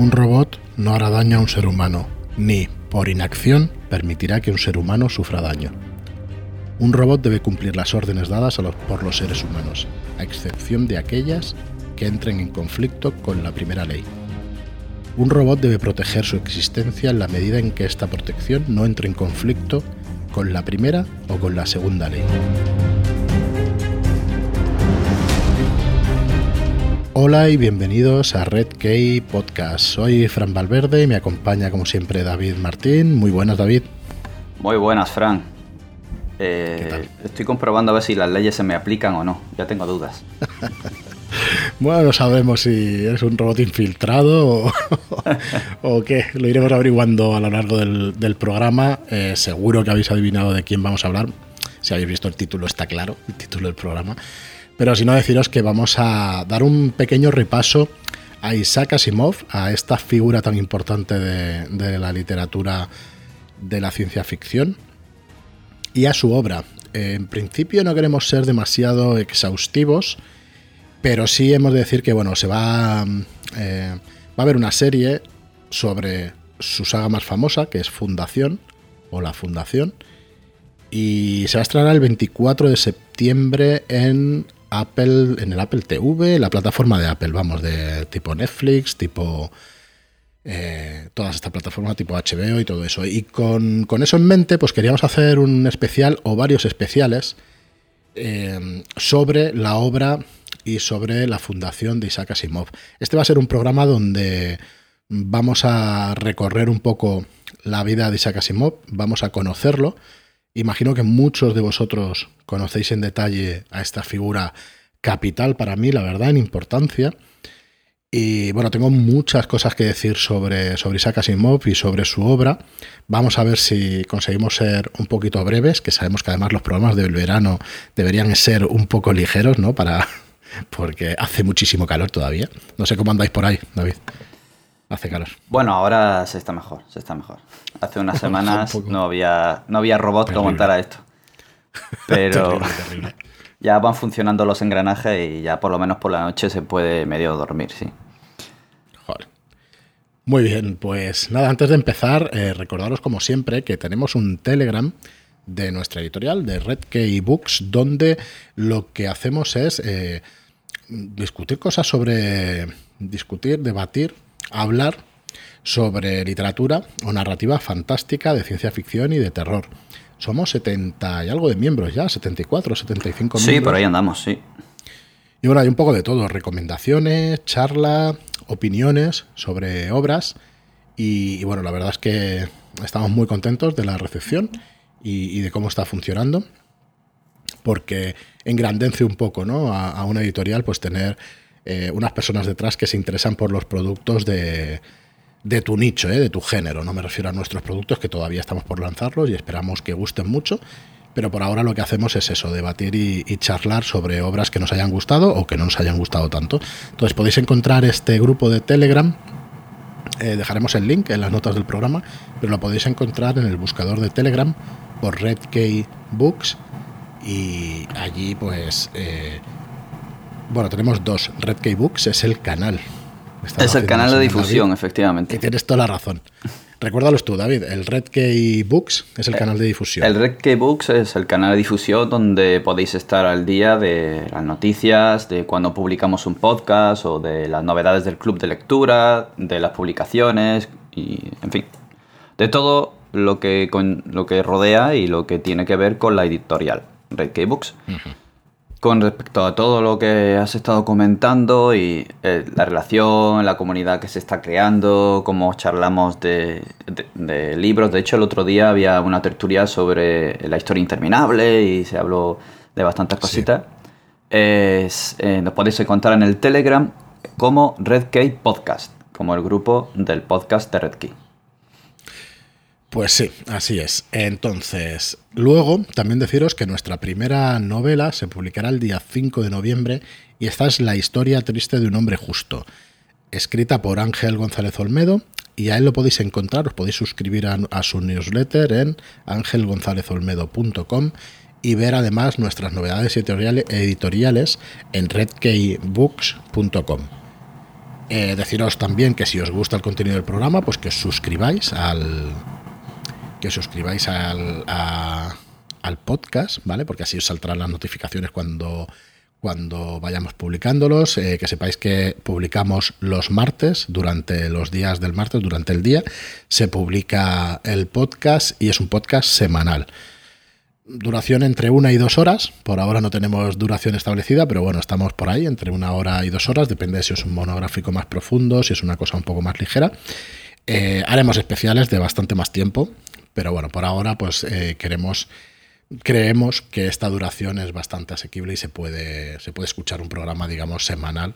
Un robot no hará daño a un ser humano, ni, por inacción, permitirá que un ser humano sufra daño. Un robot debe cumplir las órdenes dadas por los seres humanos, a excepción de aquellas que entren en conflicto con la primera ley. Un robot debe proteger su existencia en la medida en que esta protección no entre en conflicto con la primera o con la segunda ley. Hola y bienvenidos a Red Key Podcast. Soy Fran Valverde y me acompaña como siempre David Martín. Muy buenas David. Muy buenas Fran. Eh, estoy comprobando a ver si las leyes se me aplican o no. Ya tengo dudas. bueno, no sabemos si es un robot infiltrado o, qué. Lo iremos averiguando a lo largo del, programa. Eh, seguro que habéis adivinado de quién vamos a hablar. Si habéis visto el título, está claro, el título del programa. Pero si no, deciros que vamos a dar un pequeño repaso a Isaac Asimov, a esta figura tan importante de, la literatura de la ciencia ficción, y a su obra. En principio no queremos ser demasiado exhaustivos, pero sí hemos de decir que bueno, se va, eh, va a haber una serie sobre su saga más famosa, que es Fundación, o La Fundación, y se va a estrenar el 24 de septiembre en Apple, en el Apple TV, la plataforma de Apple, vamos, de tipo Netflix, tipo eh, todas estas plataformas tipo HBO y todo eso. Y con, eso en mente, pues queríamos hacer un especial o varios especiales eh, sobre la obra y sobre la fundación de Isaac Asimov. Este va a ser un programa donde vamos a recorrer un poco la vida de Isaac Asimov, vamos a conocerlo Imagino que muchos de vosotros conocéis en detalle a esta figura capital para mí, la verdad, en importancia. Y bueno, tengo muchas cosas que decir sobre, sobre Isaac Asimov y sobre su obra. Vamos a ver si conseguimos ser un poquito breves, que sabemos que además los programas del verano deberían ser un poco ligeros, ¿no? Para, porque hace muchísimo calor todavía. No sé cómo andáis por ahí, David. Hace calor. Bueno, ahora se está mejor, se está mejor. Hace unas semanas no había, no había robot que montara esto. Pero ya van funcionando los engranajes y ya por lo menos por la noche se puede medio dormir, sí. Joder. Muy bien, pues nada, antes de empezar, eh, recordaros como siempre que tenemos un Telegram de nuestra editorial, de Red Key Books, donde lo que hacemos es eh, discutir cosas sobre, discutir, debatir hablar sobre literatura o narrativa fantástica de ciencia ficción y de terror. Somos 70 y algo de miembros ya, 74, 75 miembros. Sí, por ahí andamos, sí. Y bueno, hay un poco de todo, recomendaciones, charla, opiniones sobre obras. Y, bueno, la verdad es que estamos muy contentos de la recepción y, de cómo está funcionando. Porque engrandece un poco ¿no? a, a una editorial pues tener eh, unas personas detrás que se interesan por los productos de, de tu nicho, eh, de tu género. No me refiero a nuestros productos que todavía estamos por lanzarlos y esperamos que gusten mucho. Pero por ahora lo que hacemos es eso, debatir y, charlar sobre obras que nos hayan gustado o que no nos hayan gustado tanto. Entonces podéis encontrar este grupo de Telegram. Eh, dejaremos el link en las notas del programa, pero lo podéis encontrar en el buscador de Telegram por Red Books y allí pues bueno, tenemos dos. Red Key Books es el canal. Es el canal de difusión, efectivamente. Y tienes toda la razón. Recuérdalos tú, David. El Red Key Books es el canal de difusión. El Red Key Books es el canal de difusión donde podéis estar al día de las noticias, de cuando publicamos un podcast o de las novedades del club de lectura, de las publicaciones y, en fin, de todo lo que, con, lo que rodea y lo que tiene que ver con la editorial Red Key Books con respecto a todo lo que has estado comentando y eh, la relación, la comunidad que se está creando, cómo charlamos de, libros. De hecho, el otro día había una tertulia sobre la historia interminable y se habló de bastantes cositas. Eh, nos podéis encontrar en el Telegram como Red Key Podcast, como el grupo del podcast de Red Key. Pues sí, así es. Entonces, luego también deciros que nuestra primera novela se publicará el día 5 de noviembre y esta es La historia triste de un hombre justo, escrita por Ángel González Olmedo y a él lo podéis encontrar, os podéis suscribir a, su newsletter en angelgonzalezolmedo.com y ver además nuestras novedades editoriales en redkeybooks.com. Eh, deciros también que si os gusta el contenido del programa, pues que os suscribáis al. Que os suscribáis al, al podcast, ¿vale? Porque así os saldrán las notificaciones cuando cuando vayamos publicándolos, eh, que sepáis que publicamos los martes, durante los días del martes, durante el día, se publica el podcast y es un podcast semanal. Duración entre una y dos horas, por ahora no tenemos duración establecida, pero bueno, estamos por ahí, entre una hora y dos horas, depende si es un monográfico más profundo, si es una cosa un poco más ligera. Eh, haremos especiales de bastante más tiempo, pero bueno, por ahora pues eh, queremos creemos que esta duración es bastante asequible y se puede, se puede escuchar un programa, digamos, semanal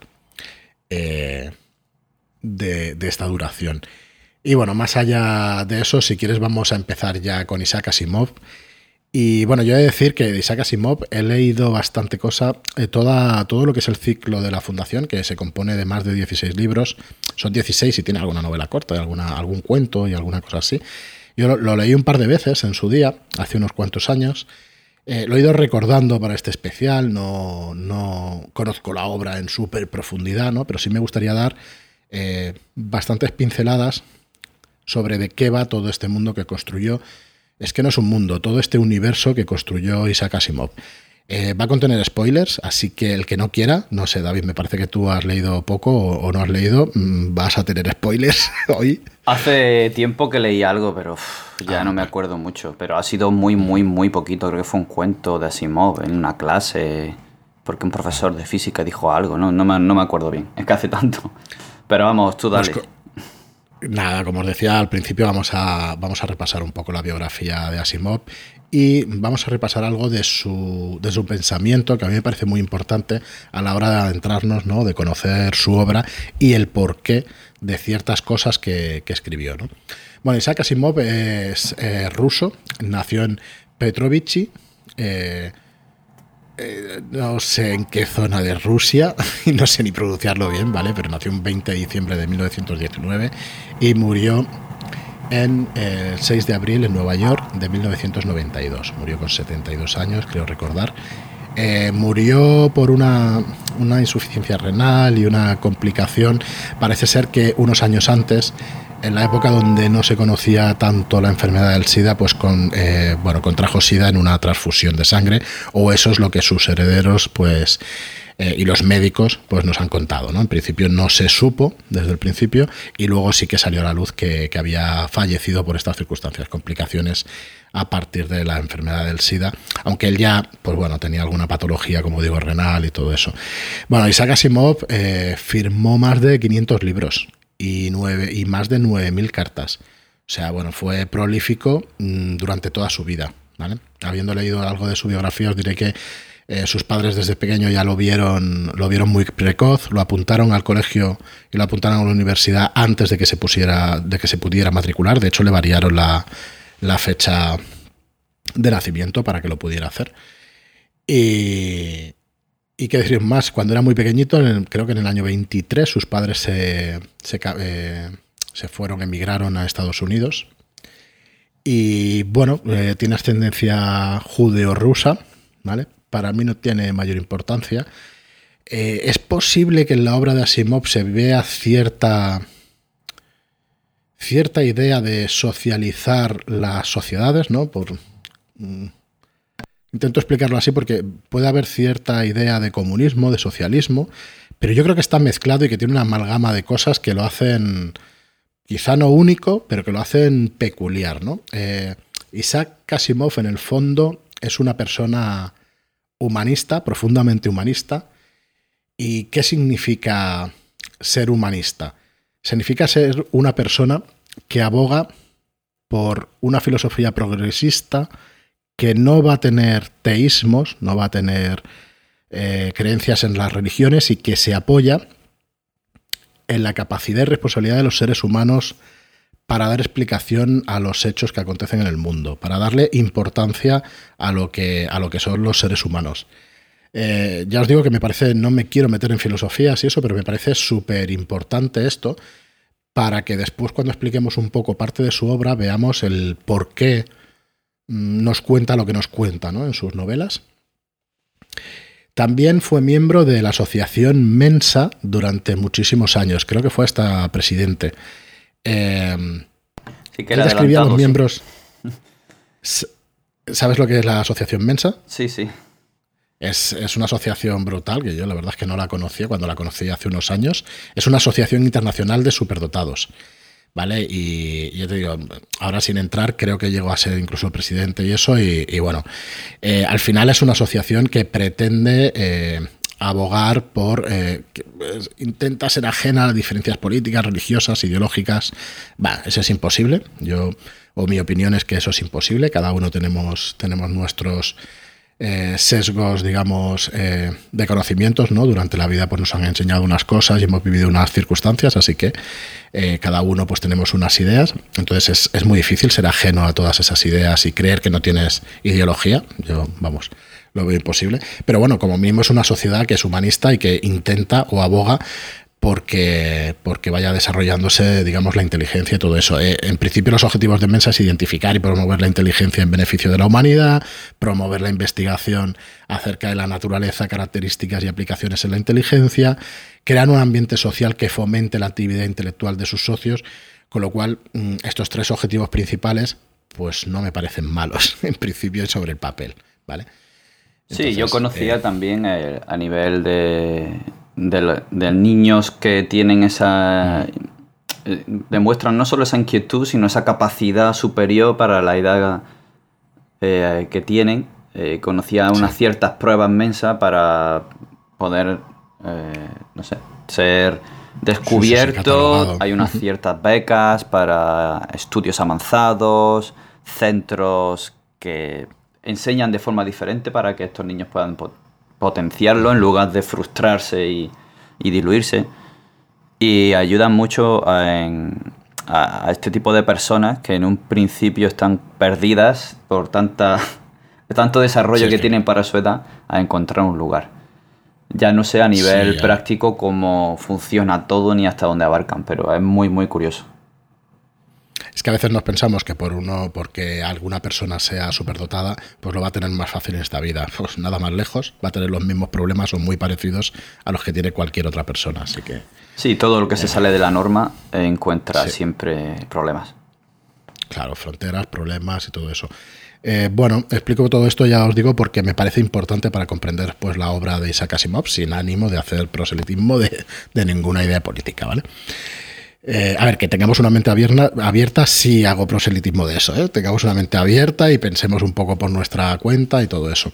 eh, de, esta duración. Y bueno, más allá de eso, si quieres vamos a empezar ya con Isaac Asimov. Y bueno, yo he de decir que de Isaac Asimov he leído bastante cosa, eh, toda, todo lo que es el ciclo de la Fundación, que se compone de más de 16 libros, son 16 y tiene alguna novela corta, alguna, algún cuento y alguna cosa así. Yo lo, leí un par de veces en su día, hace unos cuantos años. Eh, lo he ido recordando para este especial, no, no conozco la obra en súper profundidad, ¿no? pero sí me gustaría dar eh, bastantes pinceladas sobre de qué va todo este mundo que construyó. Es que no es un mundo, todo este universo que construyó Isaac Asimov. Eh, va a contener spoilers, así que el que no quiera, no sé, David, me parece que tú has leído poco o, no has leído, mm, vas a tener spoilers hoy. Hace tiempo que leí algo, pero ya no me ah. acuerdo mucho. Pero ha sido muy, muy, muy poquito. Creo que fue un cuento de Asimov en una clase, porque un profesor de física dijo algo, no, no, me, no me acuerdo bien, es que hace tanto. Pero vamos, tú dale. Pues nada, como os decía al principio, vamos a, vamos a repasar un poco la biografía de Asimov y vamos a repasar algo de su, de su pensamiento que a mí me parece muy importante a la hora de adentrarnos, ¿no? de conocer su obra y el porqué de ciertas cosas que, escribió. ¿no? Bueno, Isaac Asimov es eh, ruso, nació en Petrovichi, eh, eh, no sé en qué zona de Rusia, y no sé ni pronunciarlo bien, ¿vale? Pero nació un 20 de diciembre de 1919 y murió en eh, el 6 de abril en Nueva York de 1992. Murió con 72 años, creo recordar. Eh, murió por una, una, insuficiencia renal y una complicación. Parece ser que unos años antes, en la época donde no se conocía tanto la enfermedad del SIDA, pues con, eh, bueno, contrajo SIDA en una transfusión de sangre, o eso es lo que sus herederos, pues eh, y los médicos pues nos han contado. ¿no? En principio no se supo desde el principio y luego sí que salió a la luz que, había fallecido por estas circunstancias, complicaciones a partir de la enfermedad del SIDA, aunque él ya, pues bueno, tenía alguna patología, como digo, renal y todo eso. Bueno, Isaac Asimov eh, firmó más de 500 libros y, nueve, y más de 9.000 cartas. O sea, bueno, fue prolífico mm, durante toda su vida. ¿vale? Habiendo leído algo de su biografía, os diré que eh, sus padres desde pequeño ya lo vieron, lo vieron muy precoz, lo apuntaron al colegio y lo apuntaron a la universidad antes de que se pusiera, de que se pudiera matricular. De hecho, le variaron la, fecha de nacimiento para que lo pudiera hacer. Y, y qué decir más, cuando era muy pequeñito, creo que en el año 23, sus padres se, se, eh, se fueron, emigraron a Estados Unidos. Y bueno, eh, tiene ascendencia judeo-rusa, ¿vale? Para mí no tiene mayor importancia. Eh, es posible que en la obra de Asimov se vea cierta, cierta idea de socializar las sociedades, ¿no? Por, mm, intento explicarlo así porque puede haber cierta idea de comunismo, de socialismo, pero yo creo que está mezclado y que tiene una amalgama de cosas que lo hacen quizá no único, pero que lo hacen peculiar, ¿no? Eh, Isaac Asimov en el fondo es una persona humanista, profundamente humanista. ¿Y qué significa ser humanista? Significa ser una persona que aboga por una filosofía progresista que no va a tener teísmos, no va a tener eh, creencias en las religiones y que se apoya en la capacidad y responsabilidad de los seres humanos para dar explicación a los hechos que acontecen en el mundo, para darle importancia a lo que, a lo que son los seres humanos. Eh, ya os digo que me parece, no me quiero meter en filosofías y eso, pero me parece súper importante esto para que después cuando expliquemos un poco parte de su obra veamos el por qué mm, nos cuenta lo que nos cuenta ¿no? en sus novelas. También fue miembro de la asociación Mensa durante muchísimos años. Creo que fue hasta presidente. Eh, sí, que era describía a los miembros. ¿Sabes lo que es la asociación Mensa? Sí, sí. Es, es, una asociación brutal, que yo la verdad es que no la conocía cuando la conocí hace unos años. Es una asociación internacional de superdotados. ¿vale? Y yo te digo, ahora sin entrar, creo que llegó a ser incluso el presidente y eso, y, bueno, eh, al final es una asociación que pretende eh, abogar por, eh, pues, intenta ser ajena a las diferencias políticas, religiosas, ideológicas, va, eso es imposible, yo, o mi opinión es que eso es imposible, cada uno tenemos, tenemos nuestros eh, sesgos, digamos, eh, de conocimientos, ¿no? Durante la vida pues nos han enseñado unas cosas y hemos vivido unas circunstancias, así que eh, cada uno pues tenemos unas ideas, entonces es, muy difícil ser ajeno a todas esas ideas y creer que no tienes ideología, yo, vamos, lo veo imposible, pero bueno, como mínimo es una sociedad que es humanista y que intenta o aboga porque, porque vaya desarrollándose, digamos, la inteligencia y todo eso. Eh, en principio, los objetivos de Mensa es identificar y promover la inteligencia en beneficio de la humanidad, promover la investigación acerca de la naturaleza, características y aplicaciones en la inteligencia, crear un ambiente social que fomente la actividad intelectual de sus socios, con lo cual mm, estos tres objetivos principales pues no me parecen malos en principio sobre el papel, ¿vale? Sí, yo conocía eh, también eh, a nivel de de, niños que tienen esa... Eh, demuestran no solo esa inquietud, sino esa capacidad superior para la edad eh, que tienen. Conocía unas ciertas pruebas mensas para poder, no sé, ser descubierto. Hay unas ciertas becas para estudios avanzados, centros que enseñan de forma diferente para que estos niños puedan potenciarlo en lugar de frustrarse y, diluirse. Y ayudan mucho a, este tipo de personas que en un principio están perdidas por tanta, tanto desarrollo que, tienen para su edad a encontrar un lugar. Ya no sé a nivel práctico cómo funciona todo ni hasta dónde abarcan, pero es muy, muy curioso. Es que a veces nos pensamos que por uno, porque alguna persona sea superdotada, pues lo va a tener más fácil en esta vida. Pues nada más lejos, va a tener los mismos problemas o muy parecidos a los que tiene cualquier otra persona. Así que. Sí, todo lo que se sale de la norma encuentra siempre problemas. Claro, fronteras, problemas y todo eso. Eh, bueno, explico todo esto, ya os digo, porque me parece importante para comprender pues, la obra de Isaac Asimov, sin ánimo de hacer proselitismo de, de ninguna idea política, ¿vale? Eh, a ver, que tengamos una mente abierta, abierta sí hago proselitismo de eso, ¿eh? tengamos una mente abierta y pensemos un poco por nuestra cuenta y todo eso.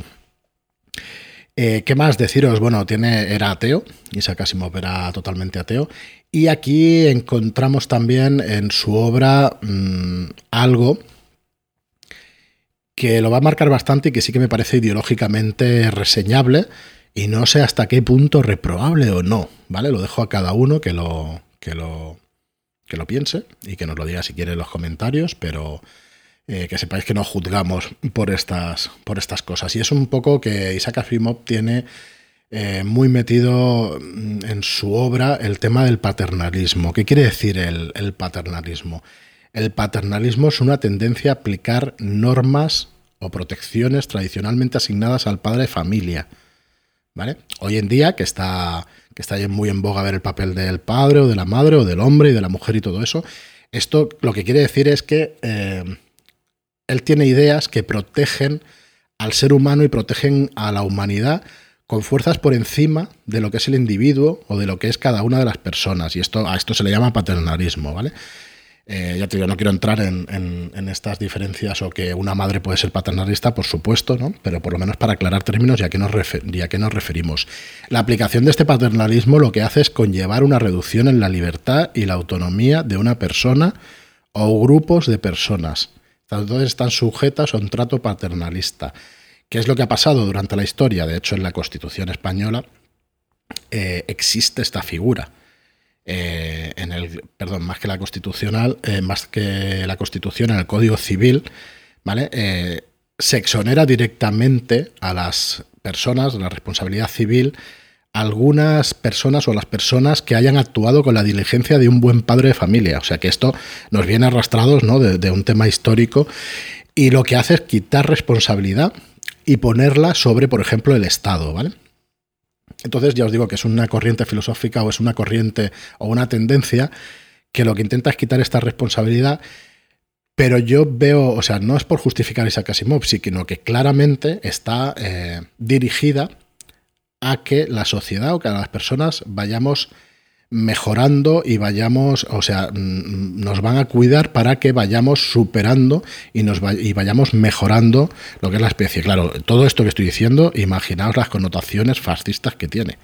Eh, ¿Qué más deciros? Bueno, tiene, era ateo, Isaac Asimov era totalmente ateo, y aquí encontramos también en su obra mm, algo que lo va a marcar bastante y que sí que me parece ideológicamente reseñable, y no sé hasta qué punto reprobable o no, ¿vale? Lo dejo a cada uno que lo, que lo, que lo piense y que nos lo diga si quiere en los comentarios, pero eh, que sepáis que no juzgamos por estas, por estas cosas. Y es un poco que Isaac Asimov tiene eh, muy metido mm, en su obra el tema del paternalismo. ¿Qué quiere decir el, el paternalismo? El paternalismo es una tendencia a aplicar normas o protecciones tradicionalmente asignadas al padre de familia. ¿Vale? Hoy en día, que está que está muy en boga ver el papel del padre o de la madre o del hombre y de la mujer y todo eso. Esto lo que quiere decir es que eh, él tiene ideas que protegen al ser humano y protegen a la humanidad con fuerzas por encima de lo que es el individuo o de lo que es cada una de las personas. Y esto, a esto se le llama paternalismo, ¿vale? Eh, ya te digo, no quiero entrar en, estas diferencias o que una madre puede ser paternalista, por supuesto, ¿no? pero por lo menos para aclarar términos ya que, nos ya que nos referimos. La aplicación de este paternalismo lo que hace es conllevar una reducción en la libertad y la autonomía de una persona o grupos de personas. Entonces están sujetas a un trato paternalista. ¿Qué es lo que ha pasado durante la historia? De hecho, en la Constitución española eh, existe esta figura eh, en el, perdón, más que la constitucional, eh, más que la constitución, en el Código Civil, ¿vale? Eh, se exonera directamente a las personas la responsabilidad civil algunas personas o las personas que hayan actuado con la diligencia de un buen padre de familia. O sea que esto nos viene arrastrados ¿no? de, de un tema histórico y lo que hace es quitar responsabilidad y ponerla sobre, por ejemplo, el Estado, ¿vale? Entonces ya os digo que es una corriente filosófica o es una corriente o una tendencia que lo que intenta es quitar esta responsabilidad, pero yo veo, o sea, no es por justificar Isaac Asimov, sino que claramente está eh, dirigida a que la sociedad o que las personas vayamos mejorando y vayamos, o sea, nos van a cuidar para que vayamos superando y, nos y vayamos mejorando lo que es la especie. Claro, todo esto que estoy diciendo, imaginaos las connotaciones fascistas que tiene.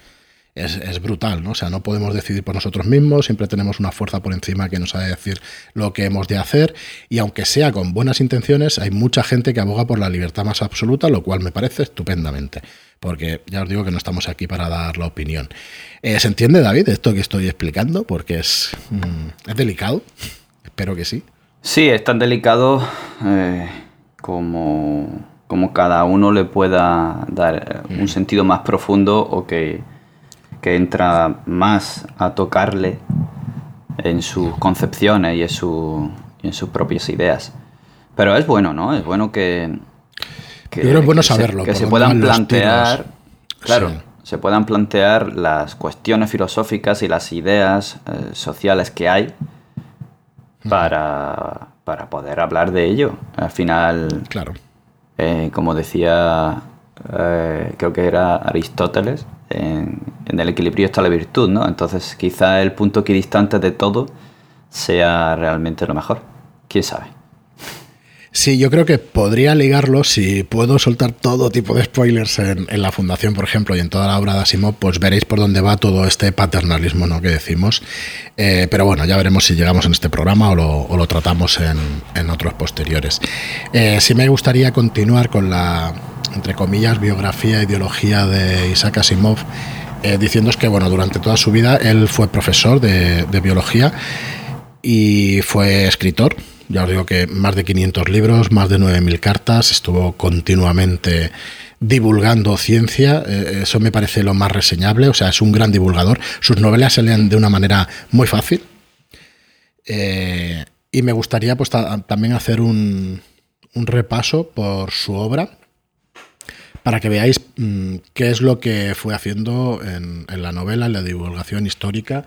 Es, es, brutal, ¿no? O sea, no podemos decidir por nosotros mismos, siempre tenemos una fuerza por encima que nos ha de decir lo que hemos de hacer, y aunque sea con buenas intenciones, hay mucha gente que aboga por la libertad más absoluta, lo cual me parece estupendamente porque ya os digo que no estamos aquí para dar la opinión. Eh, ¿Se entiende, David, esto que estoy explicando? Porque es, mm, es delicado. Espero que sí. Sí, es tan delicado eh, como, como cada uno le pueda dar eh, un mm. sentido más profundo o que, que entra más a tocarle en sus concepciones y en, su, y en sus propias ideas. Pero es bueno, ¿no? Es bueno que, que, es bueno saberlo. Se, que se puedan plantear, claro, se puedan plantear las cuestiones filosóficas y las ideas eh, sociales que hay para, para, poder hablar de ello. Al final, claro. Eh, como decía, eh, creo que era Aristóteles, en, el equilibrio está la virtud, ¿no? Entonces quizá el punto equidistante de todo sea realmente lo mejor. ¿Quién sabe? Sí, yo creo que podría ligarlo si puedo soltar todo tipo de spoilers en, la fundación, por ejemplo, y en toda la obra de Asimov, pues veréis por dónde va todo este paternalismo ¿no? que decimos. Eh, pero bueno, ya veremos si llegamos en este programa o lo, tratamos en, otros posteriores. Eh, sí me gustaría continuar con la, entre comillas, biografía, ideología de Isaac Asimov, eh, diciéndoos que bueno, durante toda su vida él fue profesor de, de biología y fue escritor ya os digo que más de 500 libros, más de 9.000 cartas, estuvo continuamente divulgando ciencia, eh, eso me parece lo más reseñable, o sea, es un gran divulgador, sus novelas se leen de una manera muy fácil eh, y me gustaría pues también hacer un, repaso por su obra para que veáis mm, qué es lo que fue haciendo en, en la novela, en la divulgación histórica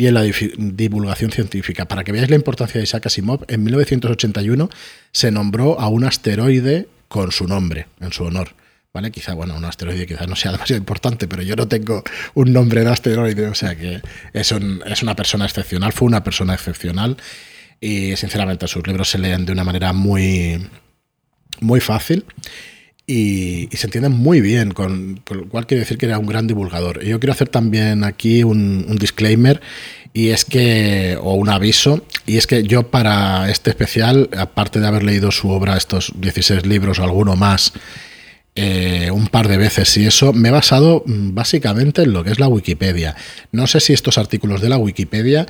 y en la divulgación científica. Para que veáis la importancia de Isaac Asimov, en 1981 se nombró a un asteroide con su nombre, en su honor. ¿Vale? Quizá, bueno, un asteroide quizá no sea demasiado importante, pero yo no tengo un nombre de asteroide, o sea que es, es una persona excepcional, fue una persona excepcional y sinceramente sus libros se leen de una manera muy, muy fácil y, se entienden muy bien, con, lo cual quiere decir que era un gran divulgador. yo quiero hacer también aquí un, disclaimer y es que, o un aviso, y es que yo para este especial, aparte de haber leído su obra, estos 16 libros o alguno más, eh, un par de veces y eso, me he basado mm, básicamente en lo que es la Wikipedia. No sé si estos artículos de la Wikipedia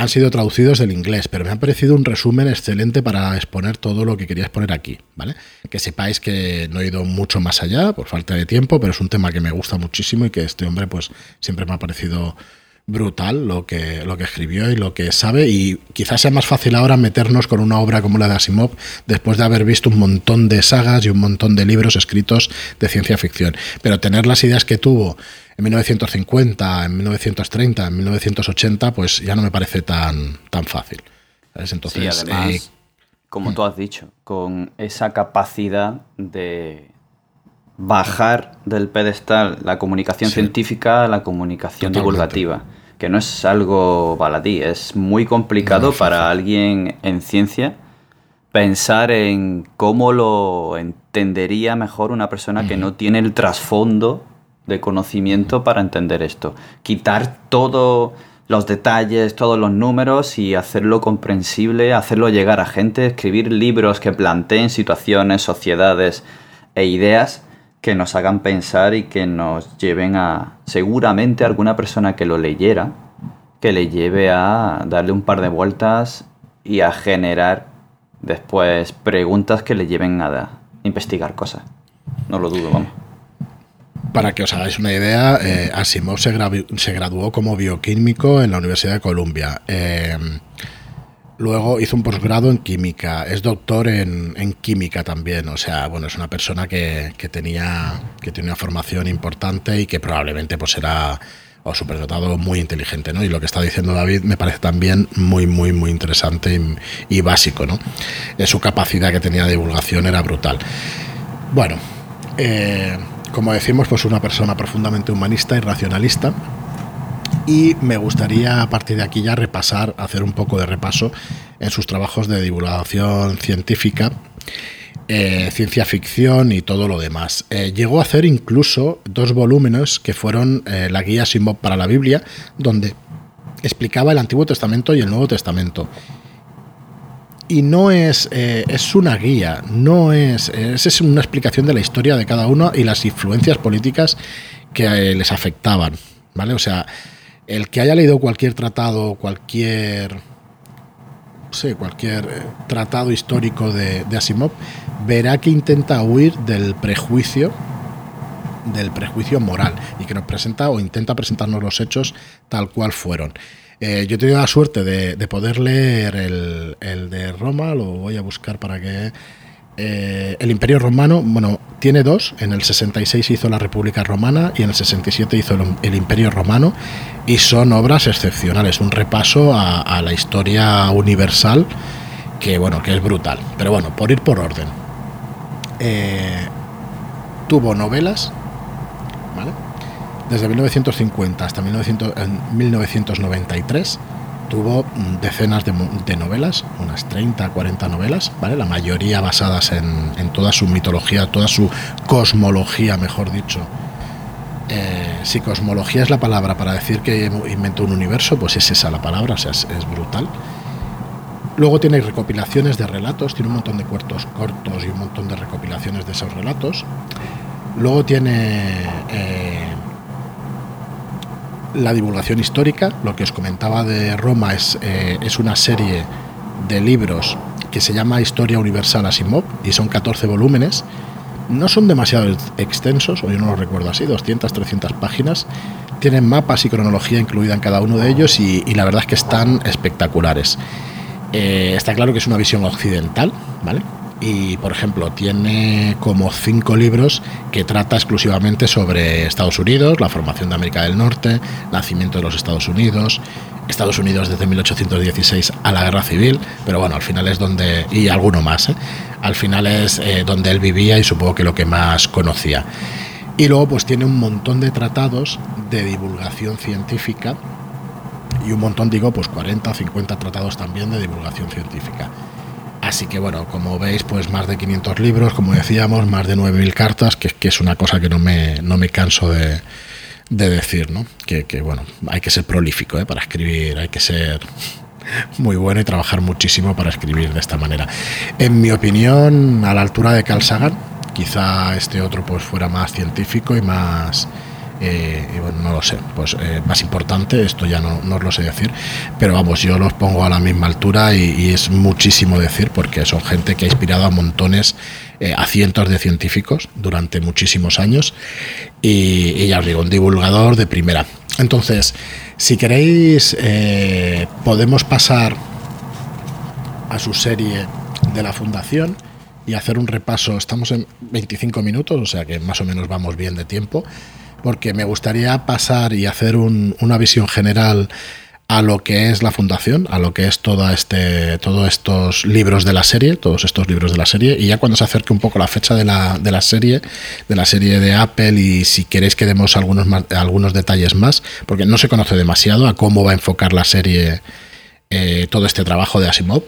han sido traducidos del inglés, pero me ha parecido un resumen excelente para exponer todo lo que quería exponer aquí, ¿vale? Que sepáis que no he ido mucho más allá por falta de tiempo, pero es un tema que me gusta muchísimo y que este hombre pues siempre me ha parecido brutal lo que, lo que escribió y lo que sabe y quizás sea más fácil ahora meternos con una obra como la de Asimov después de haber visto un montón de sagas y un montón de libros escritos de ciencia ficción. Pero tener las ideas que tuvo en 1950, en 1930, en 1980, pues ya no me parece tan, tan fácil. Entonces, además, eh, como tú has dicho, con esa capacidad de bajar del pedestal la comunicación científica a la comunicación divulgativa, que no es algo baladí, es muy complicado para alguien en ciencia pensar en cómo lo entendería mejor una persona que no tiene el trasfondo de conocimiento para entender esto. Quitar todos los detalles, todos los números y hacerlo comprensible, hacerlo llegar a gente, escribir libros que planteen situaciones, sociedades e ideas que nos hagan pensar y que nos lleven a seguramente alguna persona que lo leyera, que le lleve a darle un par de vueltas y a generar después preguntas que le lleven a investigar cosas. No lo dudo, vamos. Para que os hagáis una idea, eh, Asimov se, graduó como bioquímico en la Universidad de Columbia. Eh, Luego hizo un posgrado en química, es doctor en, química también, o sea, bueno, es una persona que, tenía, que una formación importante y que probablemente pues era o superdotado muy inteligente, ¿no? Y lo que está diciendo David me parece también muy, muy, muy interesante y, básico, ¿no? Eh, su capacidad que tenía de divulgación era brutal. Bueno, eh, como decimos, pues una persona profundamente humanista y racionalista. Y me gustaría a partir de aquí ya repasar, hacer un poco de repaso en sus trabajos de divulgación científica eh, ciencia ficción y todo lo demás. Eh, llegó a hacer incluso dos volúmenes que fueron eh, la guía Simbob para la Biblia, donde explicaba el Antiguo Testamento y el Nuevo Testamento. Y no es, es una guía, no es, es, una explicación de la historia de cada uno y las influencias políticas que les afectaban, ¿vale? O sea, el que haya leído cualquier tratado, cualquier sí, cualquier eh, tratado histórico de, Asimov, verá que intenta huir del prejuicio del prejuicio moral y que nos presenta o intenta presentarnos los hechos tal cual fueron. Eh, yo he tenido la suerte de, poder leer el, de Roma, lo voy a buscar para que eh, el Imperio Romano, bueno, tiene dos. En el 66 hizo la República Romana y en el 67 hizo el, Imperio Romano. Y son obras excepcionales, un repaso a, la historia universal que, bueno, que es brutal. Pero bueno, por ir por orden. Eh, tuvo novelas. Desde 1950 hasta 1993 tuvo decenas de, novelas, unas 30, 40 novelas, ¿vale? La mayoría basadas en, toda su mitología, toda su cosmología, mejor dicho. Eh, si cosmología es la palabra para decir que inventó un universo, pues es esa la palabra, o sea, es, brutal. Luego tiene recopilaciones de relatos, tiene un montón de cuartos cortos y un montón de recopilaciones de esos relatos. Luego tiene eh, la divulgación histórica. Lo que os comentaba de Roma es, eh, es una serie de libros que se llama Historia Universal Asimov y son 14 volúmenes. No son demasiado extensos, o yo no los recuerdo así, 200, 300 páginas. Tienen mapas y cronología incluida en cada uno de ellos y, la verdad es que están espectaculares. Eh, está claro que es una visión occidental, ¿vale? Y, por ejemplo, tiene como cinco libros que trata exclusivamente sobre Estados Unidos, la formación de América del Norte, nacimiento de los Estados Unidos, Estados Unidos desde 1816 a la Guerra Civil, pero bueno, al final es donde, y alguno más, ¿eh? al final es eh, donde él vivía y supongo que lo que más conocía. Y luego pues tiene un montón de tratados de divulgación científica y un montón, digo, pues 40 o 50 tratados también de divulgación científica. Así que bueno, como veis, pues más de 500 libros, como decíamos, más de 9.000 cartas, que, que, es una cosa que no me, no me canso de, decir, ¿no? Que, bueno, hay que ser prolífico ¿eh? para escribir, hay que ser muy bueno y trabajar muchísimo para escribir de esta manera. En mi opinión, a la altura de Carl quizá este otro pues fuera más científico y más eh, y bueno, no lo sé, pues eh, más importante, esto ya no, no, os lo sé decir, pero vamos, yo los pongo a la misma altura y, es muchísimo decir porque son gente que ha inspirado a montones, eh, a cientos de científicos durante muchísimos años y, ya os digo, un divulgador de primera. Entonces, si queréis, podemos pasar a su serie de la fundación y hacer un repaso. Estamos en 25 minutos, o sea que más o menos vamos bien de tiempo porque me gustaría pasar y hacer una visión general a lo que es la fundación, a lo que es toda este, todos estos libros de la serie, todos estos libros de la serie, y ya cuando se acerque un poco la fecha de la, de la serie, de la serie de Apple, y si queréis que demos algunos, algunos detalles más, porque no se conoce demasiado a cómo va a enfocar la serie eh, todo este trabajo de Asimov.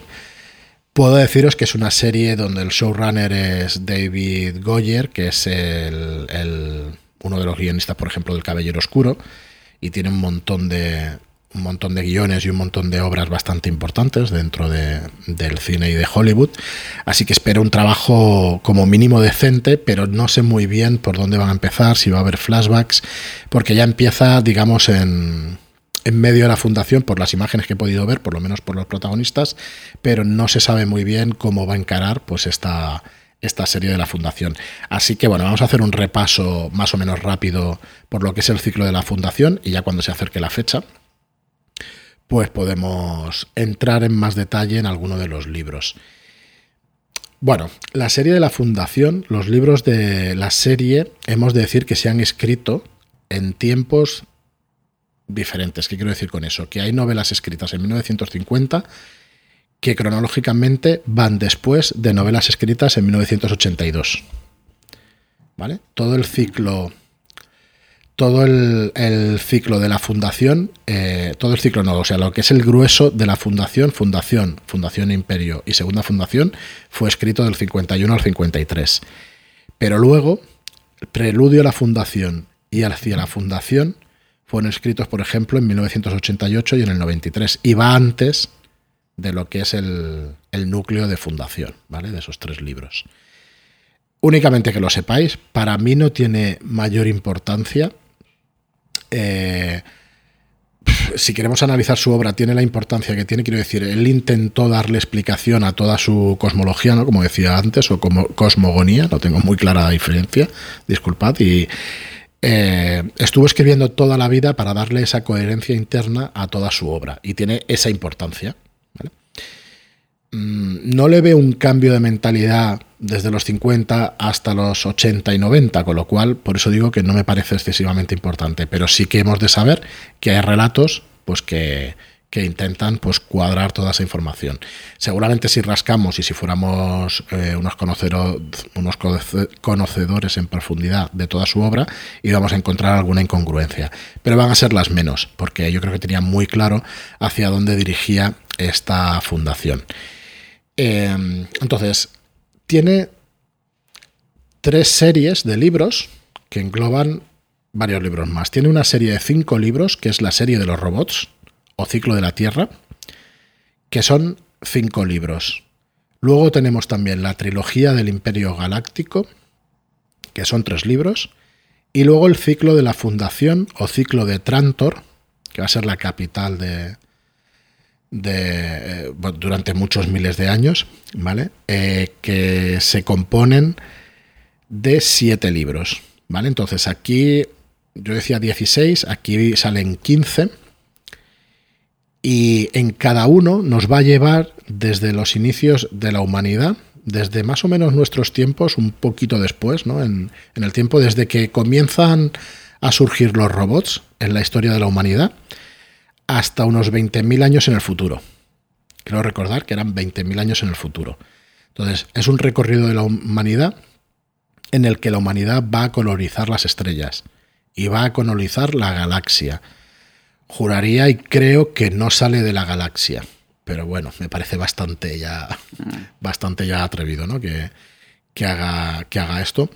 Puedo deciros que es una serie donde el showrunner es David Goyer, que es el uno de los guionistas, por ejemplo, del Caballero Oscuro, y tiene un montón de un montón de guiones y un montón de obras bastante importantes dentro del cine y de Hollywood. Así que espero un trabajo como mínimo decente, pero no sé muy bien por dónde van a empezar, si va a haber flashbacks, porque ya empieza, digamos, en, en medio de la fundación por las imágenes que he podido ver, por lo menos por los protagonistas, pero no se sabe muy bien cómo va a encarar pues esta esta serie de la Fundación. Así que bueno, vamos a hacer un repaso más o menos rápido por lo que es el ciclo de la Fundación y ya cuando se acerque la fecha, pues podemos entrar en más detalle en alguno de los libros. Bueno, la serie de la Fundación, los libros de la serie, hemos de decir que se han escrito en tiempos diferentes. ¿Qué quiero decir con eso? Que hay novelas escritas en 1950 que cronológicamente van después de novelas escritas en 1982. ¿Vale? Todo el ciclo todo el, ciclo de la fundación, eh, todo el ciclo no, o sea, lo que es el grueso de la fundación, fundación, fundación imperio y segunda fundación, fue escrito del 51 al 53. Pero luego, preludio a la fundación y hacia la fundación fueron escritos, por ejemplo, en 1988 y en el 93, y va antes de lo que es el, el núcleo de fundación, ¿vale? De esos tres libros. Únicamente que lo sepáis, para mí no tiene mayor importancia eh, si queremos analizar su obra, tiene la importancia que tiene, quiero decir, él intentó darle explicación a toda su cosmología, ¿no? como decía antes, o como cosmogonía, no tengo muy clara la diferencia, disculpad, y eh, estuvo escribiendo toda la vida para darle esa coherencia interna a toda su obra, y tiene esa importancia. Mm, no le veo un cambio de mentalidad desde los 50 hasta los 80 y 90, con lo cual por eso digo que no me parece excesivamente importante, pero sí que hemos de saber que hay relatos pues que, intentan pues cuadrar toda esa información. Seguramente si rascamos y si fuéramos eh, unos, unos conocedores en profundidad de toda su obra, íbamos a encontrar alguna incongruencia, pero van a ser las menos, porque yo creo que tenía muy claro hacia dónde dirigía esta fundación. Em, entonces, tiene tres series de libros que engloban varios libros más. Tiene una serie de cinco libros, que es la serie de los robots, o ciclo de la Tierra, que son cinco libros. Luego tenemos también la trilogía del Imperio Galáctico, que son tres libros. Y luego el ciclo de la Fundación o ciclo de Trantor, que va a ser la capital de, de, eh, durante muchos miles de años, ¿vale? Eh, que se componen de siete libros, ¿vale? Entonces aquí yo decía 16, aquí salen 15 y en cada uno nos va a llevar desde los inicios de la humanidad, desde más o menos nuestros tiempos, un poquito después, ¿no? En, en el tiempo desde que comienzan a surgir los robots en la historia de la humanidad hasta unos 20.000 años en el futuro. Quiero recordar que eran 20.000 años en el futuro. Entonces, es un recorrido de la humanidad en el que la humanidad va a colonizar las estrellas y va a colonizar la galaxia. Juraría y creo que no sale de la galaxia, pero bueno, me parece bastante ya, bastante ya atrevido, ¿no? Que, que haga, que haga esto.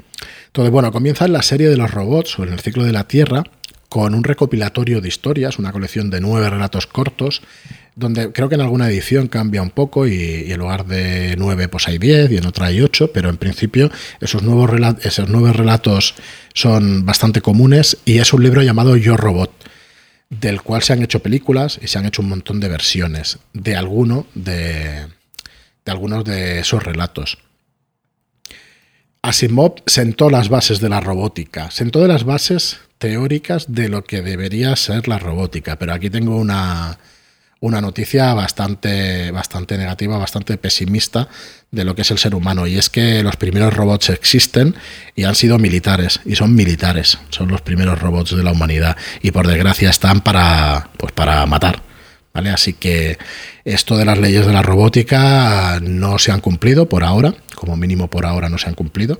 Entonces, bueno, comienza en la serie de los robots o en el ciclo de la Tierra, con un recopilatorio de historias, una colección de nueve relatos cortos, donde creo que en alguna edición cambia un poco y, en lugar de nueve pues hay diez y en otra hay ocho, pero en principio esos nuevos, esos nueve relatos son bastante comunes y es un libro llamado Yo Robot, del cual se han hecho películas y se han hecho un montón de versiones de alguno de, de algunos de esos relatos. Asimov sentó las bases de la robótica, sentó de las bases teóricas de lo que debería ser la robótica, pero aquí tengo una, una noticia bastante, bastante negativa, bastante pesimista de lo que es el ser humano. Y es que los primeros robots existen y han sido militares. Y son militares. Son los primeros robots de la humanidad. Y por desgracia están para, pues para matar. ¿Vale? Así que esto de las leyes de la robótica no se han cumplido por ahora. Como mínimo por ahora no se han cumplido.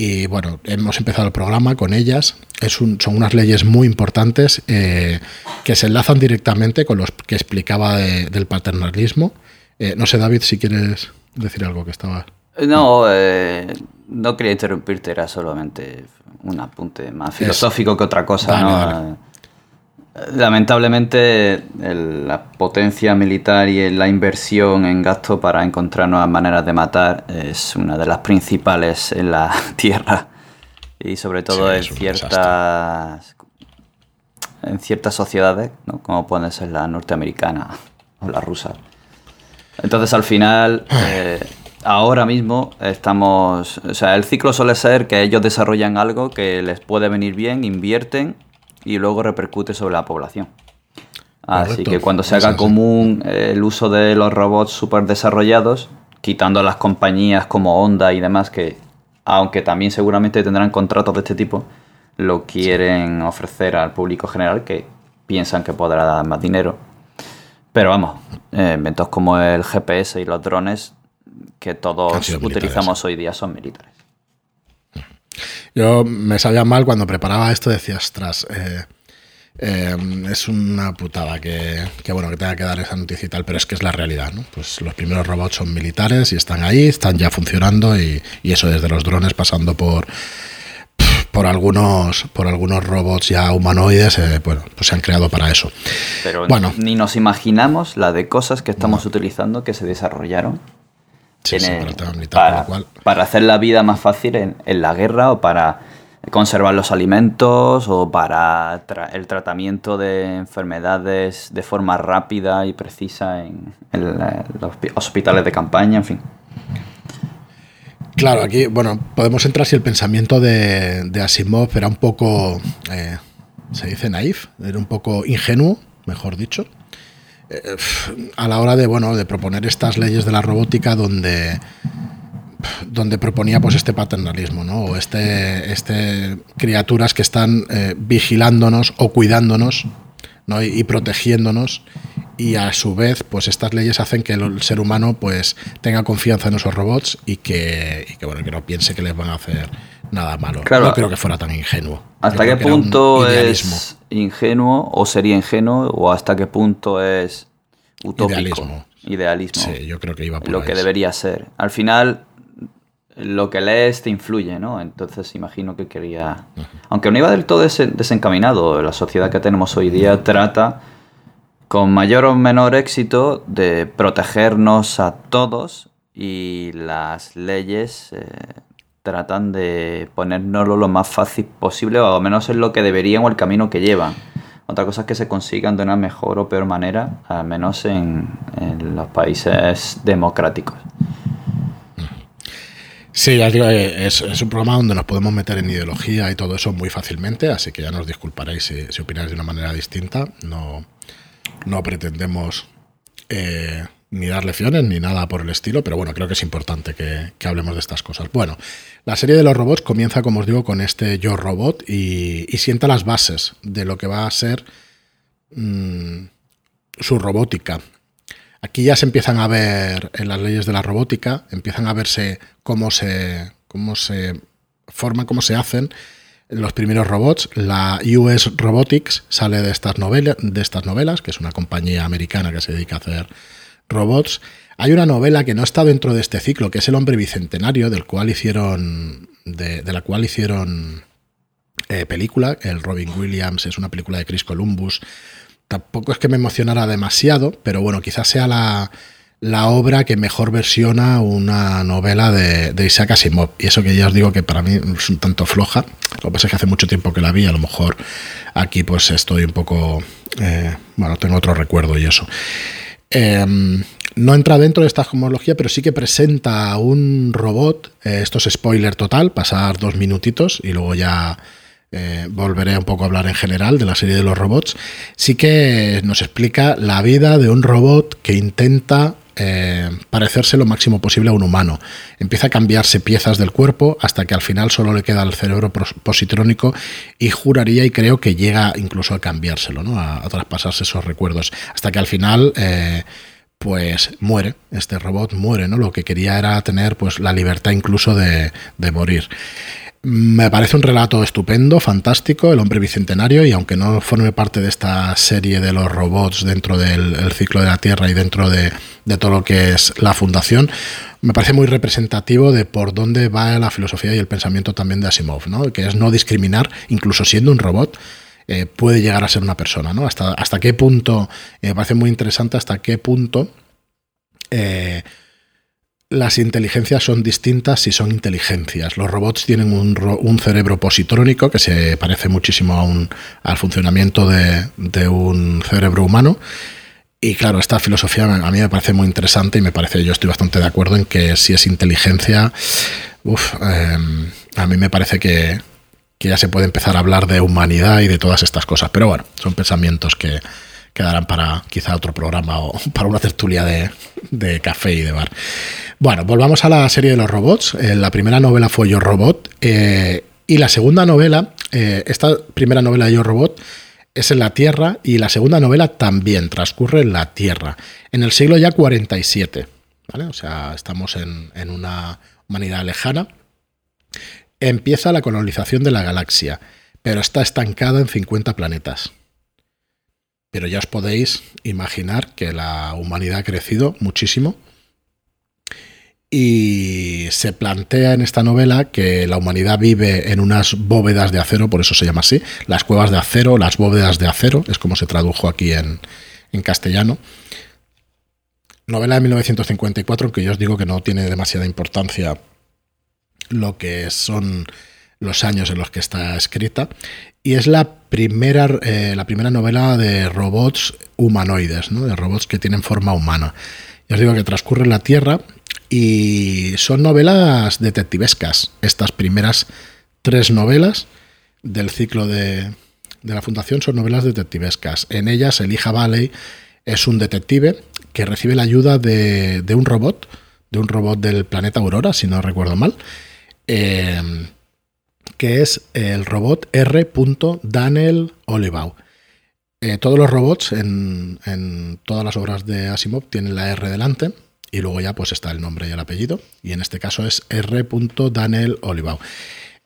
Y bueno, hemos empezado el programa con ellas. Es son unas leyes muy importantes eh, que se enlazan directamente con los que explicaba del paternalismo. Eh, no sé, David, si quieres decir algo que estaba. No, eh, no quería interrumpirte, era solamente un apunte más filosófico que otra cosa. ¿no? Lamentablemente, la potencia militar y la inversión en gasto para encontrar nuevas maneras de matar es una de las principales en la Tierra y sobre todo en ciertas en ciertas sociedades, ¿no? como puede ser la norteamericana o la rusa. Entonces, al final, eh, ahora mismo estamos, o sea, el ciclo suele ser que ellos desarrollan algo que les puede venir bien, invierten y luego repercute sobre la población. Así que cuando se haga común el uso de los robots super desarrollados, quitando las compañías como Honda y demás, que aunque también seguramente tendrán contratos de este tipo, lo quieren ofrecer al público general que piensan que podrá dar más dinero. Pero vamos, eh, inventos como el GPS y los drones que todos utilizamos hoy día son militares. Yo me sabía mal cuando preparaba esto, decía, ostras, eh, eh, es una putada que, bueno que tenga que dar esa noticia y tal, pero es que es la realidad, ¿no? Pues los primeros robots son militares y están ahí, están ya funcionando y, eso desde los drones pasando por por algunos por algunos robots ya humanoides, eh, bueno, pues se han creado para eso. Pero bueno, ni nos imaginamos la de cosas que estamos utilizando que se desarrollaron para, para, hacer la vida más fácil en, en, la guerra o para conservar los alimentos o para el tratamiento de enfermedades de forma rápida y precisa en, los hospitales de campaña, en fin. Claro, aquí, bueno, podemos entrar si el pensamiento de, Asimov era un poco, eh, se dice naif, era un poco ingenuo, mejor dicho, a la hora de, bueno, de proponer estas leyes de la robótica donde donde proponía pues este paternalismo, ¿no? O este, este criaturas que están eh, vigilándonos o cuidándonos ¿no? y, protegiéndonos. Y a su vez pues estas leyes hacen que el ser humano pues tenga confianza en esos robots y que, bueno que no piense que les van a hacer nada malo. No creo que fuera tan ingenuo. Hasta qué punto es ingenuo o sería ingenuo o hasta qué punto es utópico idealismo, sí yo creo que iba por lo que debería ser. Al final lo que lees te influye, ¿no? Entonces imagino que quería... Aunque no iba del todo desencaminado, la sociedad que tenemos hoy día trata con mayor o menor éxito de protegernos a todos y las leyes eh, tratan de ponérnoslo lo más fácil posible o al menos es lo que deberían o el camino que llevan. Otra cosa es que se consigan de una mejor o peor manera, al menos en los países democráticos. Sí, eh, es, un programa donde nos podemos meter en ideología y todo eso muy fácilmente, así que ya nos disculparéis si, opináis de una manera distinta. No, no pretendemos eh, ni dar lecciones ni nada por el estilo, pero bueno, creo que es importante que, hablemos de estas cosas. Bueno, la serie de los robots comienza, como os digo, con este Yo Robot y, sienta las bases de lo que va a ser mm, su robótica. Aquí ya se empiezan a ver en las leyes de la robótica, empiezan a verse cómo se, cómo se forman, cómo se hacen los primeros robots. La US Robotics sale de estas, de estas novelas, que es una compañía americana que se dedica a hacer robots. Hay una novela que no está dentro de este ciclo, que es El hombre bicentenario, del cual hicieron, de, la cual hicieron eh, película. El Robin Williams es una película de Chris Columbus tampoco es que me emocionara demasiado, pero bueno, quizás sea la, obra que mejor versiona una novela de, Isaac Asimov. Y eso que ya os digo que para mí es un tanto floja. Lo que pasa es que hace mucho tiempo que la vi, a lo mejor aquí pues estoy un poco... Eh, bueno, tengo otro recuerdo y eso. Em, no entra dentro de esta cosmología, pero sí que presenta un robot. Eh, esto es spoiler total, pasar dos minutitos y luego ya eh, volveré un poco a hablar en general de la serie de los robots, sí que nos explica la vida de un robot que intenta eh, parecerse lo máximo posible a un humano. Empieza a cambiarse piezas del cuerpo hasta que al final solo le queda el cerebro positrónico y juraría y creo que llega incluso a cambiárselo, ¿no? a, traspasarse esos recuerdos, hasta que al final... Eh, pues muere, este robot muere, ¿no? Lo que quería era tener pues la libertad incluso de, de morir. Me parece un relato estupendo, fantástico, El hombre bicentenario, y aunque no forme parte de esta serie de los robots dentro del ciclo de la Tierra y dentro de, todo lo que es la fundación, me parece muy representativo de por dónde va la filosofía y el pensamiento también de Asimov, ¿no? que es no discriminar, incluso siendo un robot, eh, puede llegar a ser una persona. ¿no? Hasta, hasta qué punto, eh, me parece muy interesante hasta qué punto... Eh, las inteligencias son distintas si son inteligencias. Los robots tienen un, cerebro positrónico que se parece muchísimo al funcionamiento de, un cerebro humano. Y claro, esta filosofía a mí me parece muy interesante y me parece, yo estoy bastante de acuerdo en que si es inteligencia, em, a mí me parece que, que ya se puede empezar a hablar de humanidad y de todas estas cosas. Pero bueno, son pensamientos que, quedarán para quizá otro programa o para una tertulia de, café y de bar. Bueno, volvamos a la serie de los robots. Eh, la primera novela fue Yo Robot eh, y la segunda novela, eh, esta primera novela de Yo Robot es en la Tierra y la segunda novela también transcurre en la Tierra, en el siglo ya 47. ¿vale? O sea, estamos en, en una humanidad lejana. Empieza la colonización de la galaxia, pero está estancada en 50 planetas. Pero ya os podéis imaginar que la humanidad ha crecido muchísimo y se plantea en esta novela que la humanidad vive en unas bóvedas de acero, por eso se llama así, las cuevas de acero, las bóvedas de acero, es como se tradujo aquí en, castellano. Novela de 1954, aunque yo os digo que no tiene demasiada importancia lo que son los años en los que está escrita. Y es la primera, eh, la primera novela de robots humanoides, ¿no? de robots que tienen forma humana. Ya os digo que transcurre en la Tierra y son novelas detectivescas. Estas primeras tres novelas del ciclo de, la Fundación son novelas detectivescas. En ellas, Elijah Valley es un detective que recibe la ayuda de, un robot, de un robot del planeta Aurora, si no recuerdo mal, eh, que es el robot R. Daniel Olivau. Eh, todos los robots en, todas las obras de Asimov tienen la R delante y luego ya pues está el nombre y el apellido, y en este caso es R. Daniel Olivau.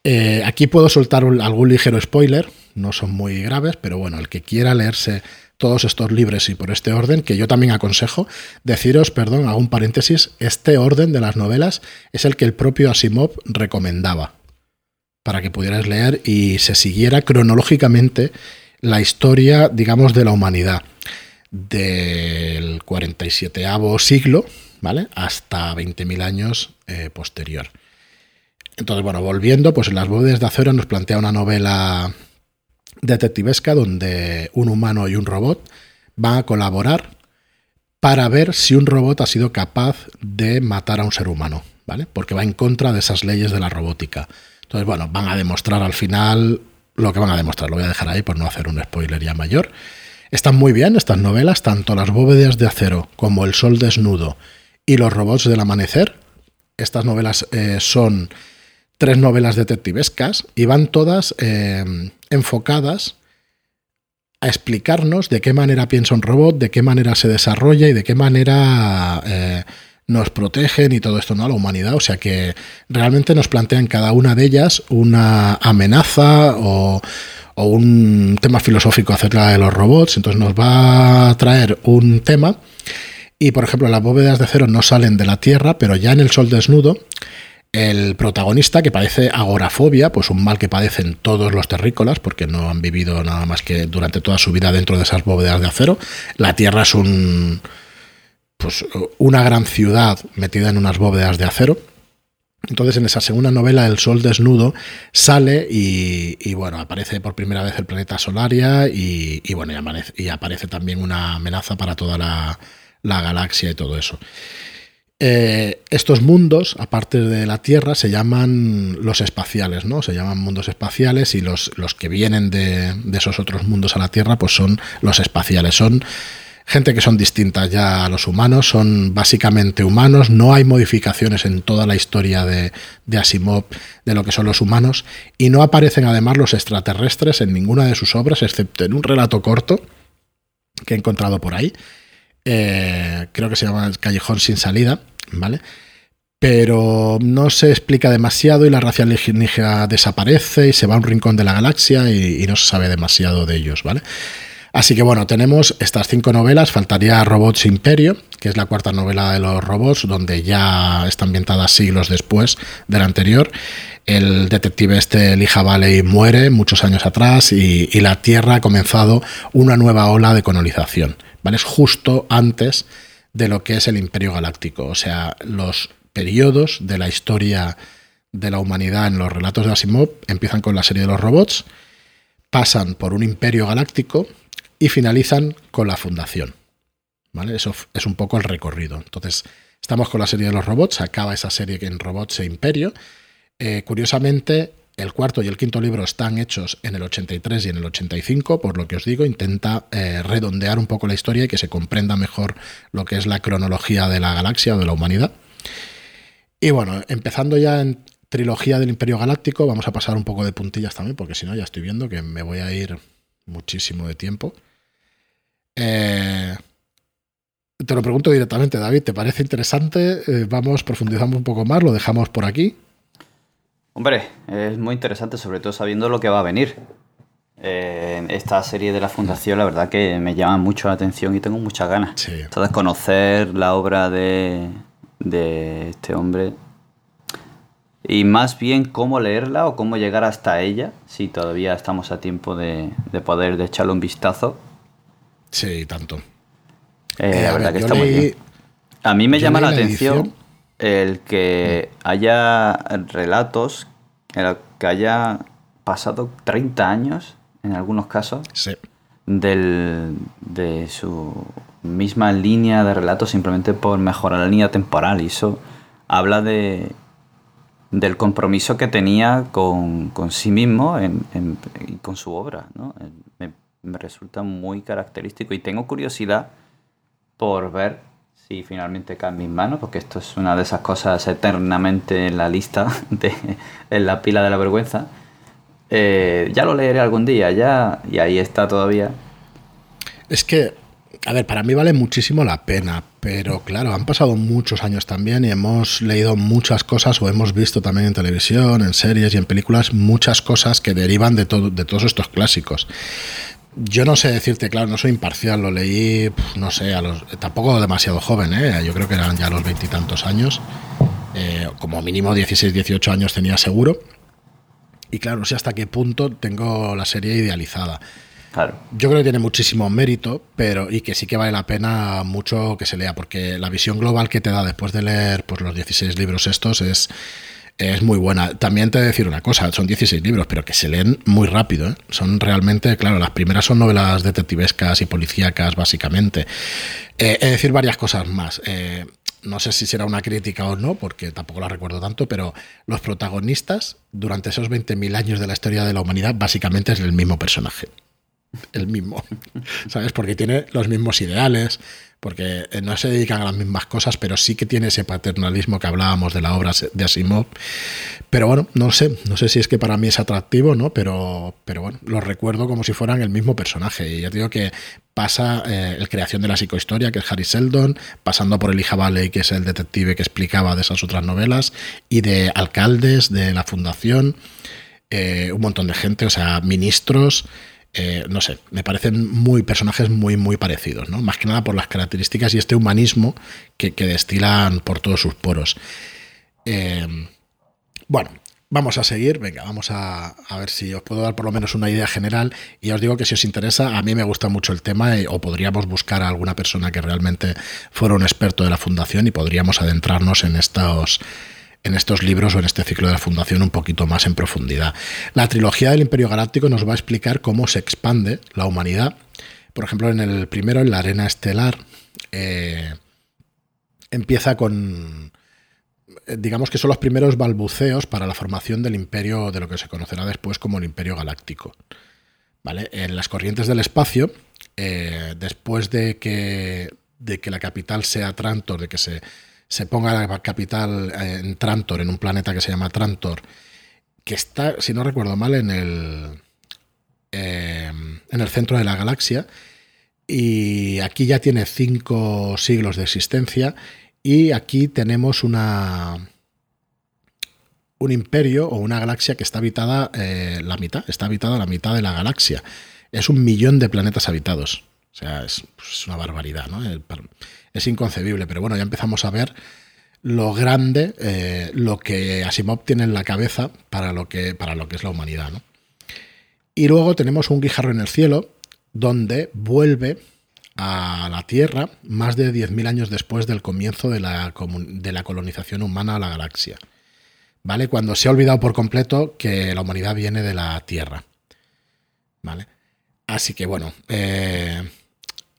Eh, aquí puedo soltar algún ligero spoiler, no son muy graves, pero bueno, el que quiera leerse todos estos libros y por este orden, que yo también aconsejo, deciros, perdón, hago un paréntesis, este orden de las novelas es el que el propio Asimov recomendaba para que pudieras leer y se siguiera cronológicamente la historia, digamos, de la humanidad del 47 siglo, ¿vale? Hasta 20.000 años eh, posterior. Entonces, bueno, volviendo, pues en Las bóvedas de acero nos plantea una novela detectivesca donde un humano y un robot van a colaborar para ver si un robot ha sido capaz de matar a un ser humano, ¿vale? Porque va en contra de esas leyes de la robótica. Entonces, bueno, van a demostrar al final lo que van a demostrar. Lo voy a dejar ahí por no hacer un spoiler ya mayor. Están muy bien estas novelas, tanto Las bóvedas de acero como El sol desnudo y Los robots del amanecer. Estas novelas eh, son tres novelas detectivescas y van todas eh, enfocadas a explicarnos de qué manera piensa un robot, de qué manera se desarrolla y de qué manera eh, nos protegen y todo esto, ¿no? A la humanidad. O sea que realmente nos plantean cada una de ellas una amenaza o, o un tema filosófico acerca de los robots. Entonces nos va a traer un tema y por ejemplo, las bóvedas de acero no salen de la Tierra, pero ya en el Sol desnudo, el protagonista que padece agorafobia, pues un mal que padecen todos los terrícolas, porque no han vivido nada más que durante toda su vida dentro de esas bóvedas de acero. La Tierra es un pues una gran ciudad metida en unas bóvedas de acero. Entonces, en esa segunda novela, El Sol Desnudo, sale y, bueno, aparece por primera vez el planeta Solaria y, bueno, y aparece también una amenaza para toda la, la galaxia y todo eso. Eh, estos mundos, aparte de la Tierra, se llaman los espaciales, ¿no? Se llaman mundos espaciales y los, los que vienen de, esos otros mundos a la Tierra, pues son los espaciales. Son gente que son distintas ya a los humanos, son básicamente humanos, no hay modificaciones en toda la historia de, Asimov de lo que son los humanos, y no aparecen además los extraterrestres en ninguna de sus obras, excepto en un relato corto que he encontrado por ahí, eh, creo que se llama Callejón sin salida, ¿vale? Pero no se explica demasiado y la raza alienígena desaparece y se va a un rincón de la galaxia y, no se sabe demasiado de ellos, ¿vale? Así que bueno, tenemos estas cinco novelas, faltaría Robots Imperio, que es la cuarta novela de los robots, donde ya está ambientada siglos después de la anterior. El detective este, Lija Valley, muere muchos años atrás y la Tierra ha comenzado una nueva ola de colonización. Es justo antes de lo que es el Imperio Galáctico. O sea, los periodos de la historia de la humanidad en los relatos de Asimov empiezan con la serie de los robots, pasan por un imperio galáctico y finalizan con la fundación. ¿Vale? Eso es un poco el recorrido. Entonces, estamos con la serie de los robots, acaba esa serie en robots e imperio. Eh, curiosamente, El cuarto y el quinto libro están hechos en el 83 y en el 85, por lo que os digo, intenta eh, redondear un poco la historia y que se comprenda mejor lo que es la cronología de la galaxia o de la humanidad. Y bueno, empezando ya en trilogía del Imperio Galáctico, vamos a pasar un poco de puntillas también, porque si no ya estoy viendo que me voy a ir muchísimo de tiempo. Eh, te lo pregunto directamente, David, ¿te parece interesante? Eh, vamos, profundizamos un poco más, lo dejamos por aquí. Hombre, es muy interesante, sobre todo sabiendo lo que va a venir. Eh, esta serie de la Fundación, la verdad que me llama mucho la atención y tengo muchas ganas. Sí. Entonces, conocer la obra de, de este hombre y más bien cómo leerla o cómo llegar hasta ella, si todavía estamos a tiempo de, de poder de echarle un vistazo. Sí, tanto. Eh, Eh, la verdad ver, que está muy bien. A mí me llama la la atención edición. el que haya relatos, el que haya pasado 30 años, en algunos casos, Sí. del, de su misma línea de relatos simplemente por mejorar la línea temporal. Y eso habla de, del compromiso que tenía con, con sí mismo en- en- y con su obra. ¿no? Me resulta muy característico y tengo curiosidad por ver si finalmente cae en mis manos, porque esto es una de esas cosas eternamente en la lista, de, en la pila de la vergüenza. Eh, ya lo leeré algún día, ya, y ahí está todavía. Es que, a ver, para mí vale muchísimo la pena, pero claro, han pasado muchos años también y hemos leído muchas cosas o hemos visto también en televisión, en series y en películas muchas cosas que derivan de, todo, de todos estos clásicos. Yo no sé decirte, claro, no soy imparcial, lo leí, no sé, a los, tampoco demasiado joven, ¿eh? yo creo que eran ya los veintitantos años, eh, como mínimo 16, 18 años tenía seguro. Y claro, no sé hasta qué punto tengo la serie idealizada. Claro. Yo creo que tiene muchísimo mérito, pero y que sí que vale la pena mucho que se lea, porque la visión global que te da después de leer pues, los 16 libros estos es, es muy buena. También te voy a decir una cosa, son 16 libros, pero que se leen muy rápido. ¿eh? Son realmente, claro, las primeras son novelas detectivescas y policíacas, básicamente. Eh, he de decir varias cosas más. Eh, no sé si será una crítica o no, porque tampoco la recuerdo tanto, pero los protagonistas, durante esos 20.000 años de la historia de la humanidad, básicamente es el mismo personaje el mismo, ¿sabes? Porque tiene los mismos ideales, porque eh, no se dedican a las mismas cosas, pero sí que tiene ese paternalismo que hablábamos de la obra de Asimov. Pero bueno, no sé, no sé si es que para mí es atractivo, ¿no? Pero, pero bueno, los recuerdo como si fueran el mismo personaje. Y ya digo que pasa eh, el creación de la psicohistoria, que es Harry Seldon, pasando por Elijah Baley, que es el detective que explicaba de esas otras novelas, y de alcaldes de la fundación, eh, un montón de gente, o sea, ministros. Eh, no sé, me parecen muy personajes muy, muy parecidos, ¿no? Más que nada por las características y este humanismo que, que destilan por todos sus poros. Eh, bueno, vamos a seguir, venga, vamos a, a, ver si os puedo dar por lo menos una idea general y os digo que si os interesa, a mí me gusta mucho el tema y, o podríamos buscar a alguna persona que realmente fuera un experto de la fundación y podríamos adentrarnos en estos en estos libros o en este ciclo de la Fundación un poquito más en profundidad. La trilogía del Imperio Galáctico nos va a explicar cómo se expande la humanidad. Por ejemplo, en el primero, en la Arena Estelar, eh, empieza con, digamos que son los primeros balbuceos para la formación del imperio, de lo que se conocerá después como el Imperio Galáctico. ¿Vale? En las corrientes del espacio, eh, después de que, de que la capital sea Trantor, de que se se ponga la capital en Trantor, en un planeta que se llama Trantor, que está, si no recuerdo mal, en el, eh, en el centro de la galaxia. Y aquí ya tiene cinco siglos de existencia. Y aquí tenemos una. un imperio o una galaxia que está habitada eh, la mitad. Está habitada la mitad de la galaxia. Es un millón de planetas habitados. O sea, es, es una barbaridad, ¿no? Es inconcebible, pero bueno, ya empezamos a ver lo grande, eh, lo que Asimov tiene en la cabeza para lo que, para lo que es la humanidad, ¿no? Y luego tenemos un guijarro en el cielo, donde vuelve a la Tierra más de 10.000 años después del comienzo de la, de la colonización humana a la galaxia. ¿Vale? Cuando se ha olvidado por completo que la humanidad viene de la Tierra. ¿Vale? Así que bueno, eh,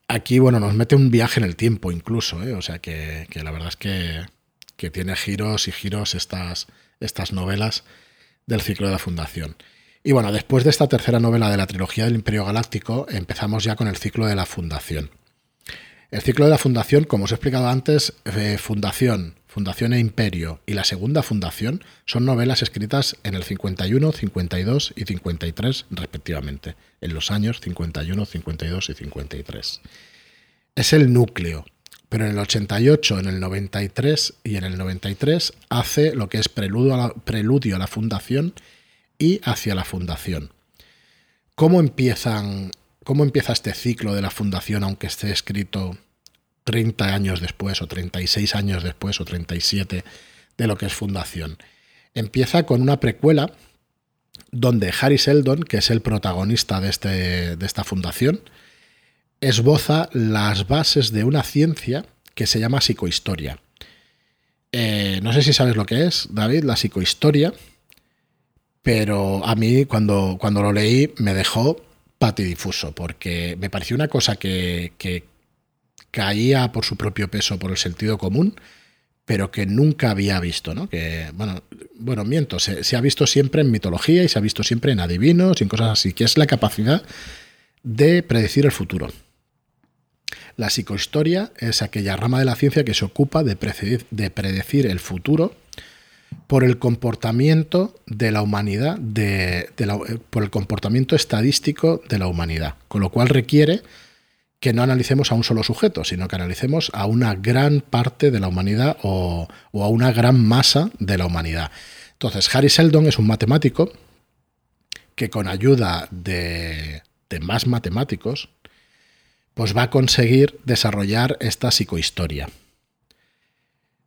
aquí bueno, nos mete un viaje en el tiempo incluso, ¿eh? o sea que, que, la verdad es que, que, tiene giros y giros estas, estas novelas del ciclo de la Fundación. Y bueno, después de esta tercera novela de la trilogía del Imperio Galáctico, empezamos ya con el ciclo de la Fundación. El ciclo de la Fundación, como os he explicado antes, eh, Fundación, Fundación e Imperio y la segunda Fundación son novelas escritas en el 51, 52 y 53 respectivamente, en los años 51, 52 y 53. Es el núcleo, pero en el 88, en el 93 y en el 93 hace lo que es preludio a la, preludio a la Fundación y hacia la Fundación. ¿Cómo empiezan ¿Cómo empieza este ciclo de la fundación, aunque esté escrito 30 años después, o 36 años después, o 37 de lo que es fundación? Empieza con una precuela donde Harry Seldon, que es el protagonista de, este, de esta fundación, esboza las bases de una ciencia que se llama psicohistoria. Eh, no sé si sabes lo que es, David, la psicohistoria, pero a mí cuando, cuando lo leí me dejó patidifuso, porque me pareció una cosa que, caía por su propio peso, por el sentido común, pero que nunca había visto, ¿no? Que, bueno, bueno miento, se, ha visto siempre en mitología y se ha visto siempre en adivinos y en cosas así, que es la capacidad de predecir el futuro. La psicohistoria es aquella rama de la ciencia que se ocupa de de predecir el futuro por el comportamiento de la humanidad, de, eh, por el comportamiento estadístico de la humanidad, con lo cual requiere que no analicemos a un solo sujeto, sino que analicemos a una gran parte de la humanidad o, a una gran masa de la humanidad. Entonces, Harry Seldon es un matemático que con ayuda de, más matemáticos, pues va a conseguir desarrollar esta psicohistoria.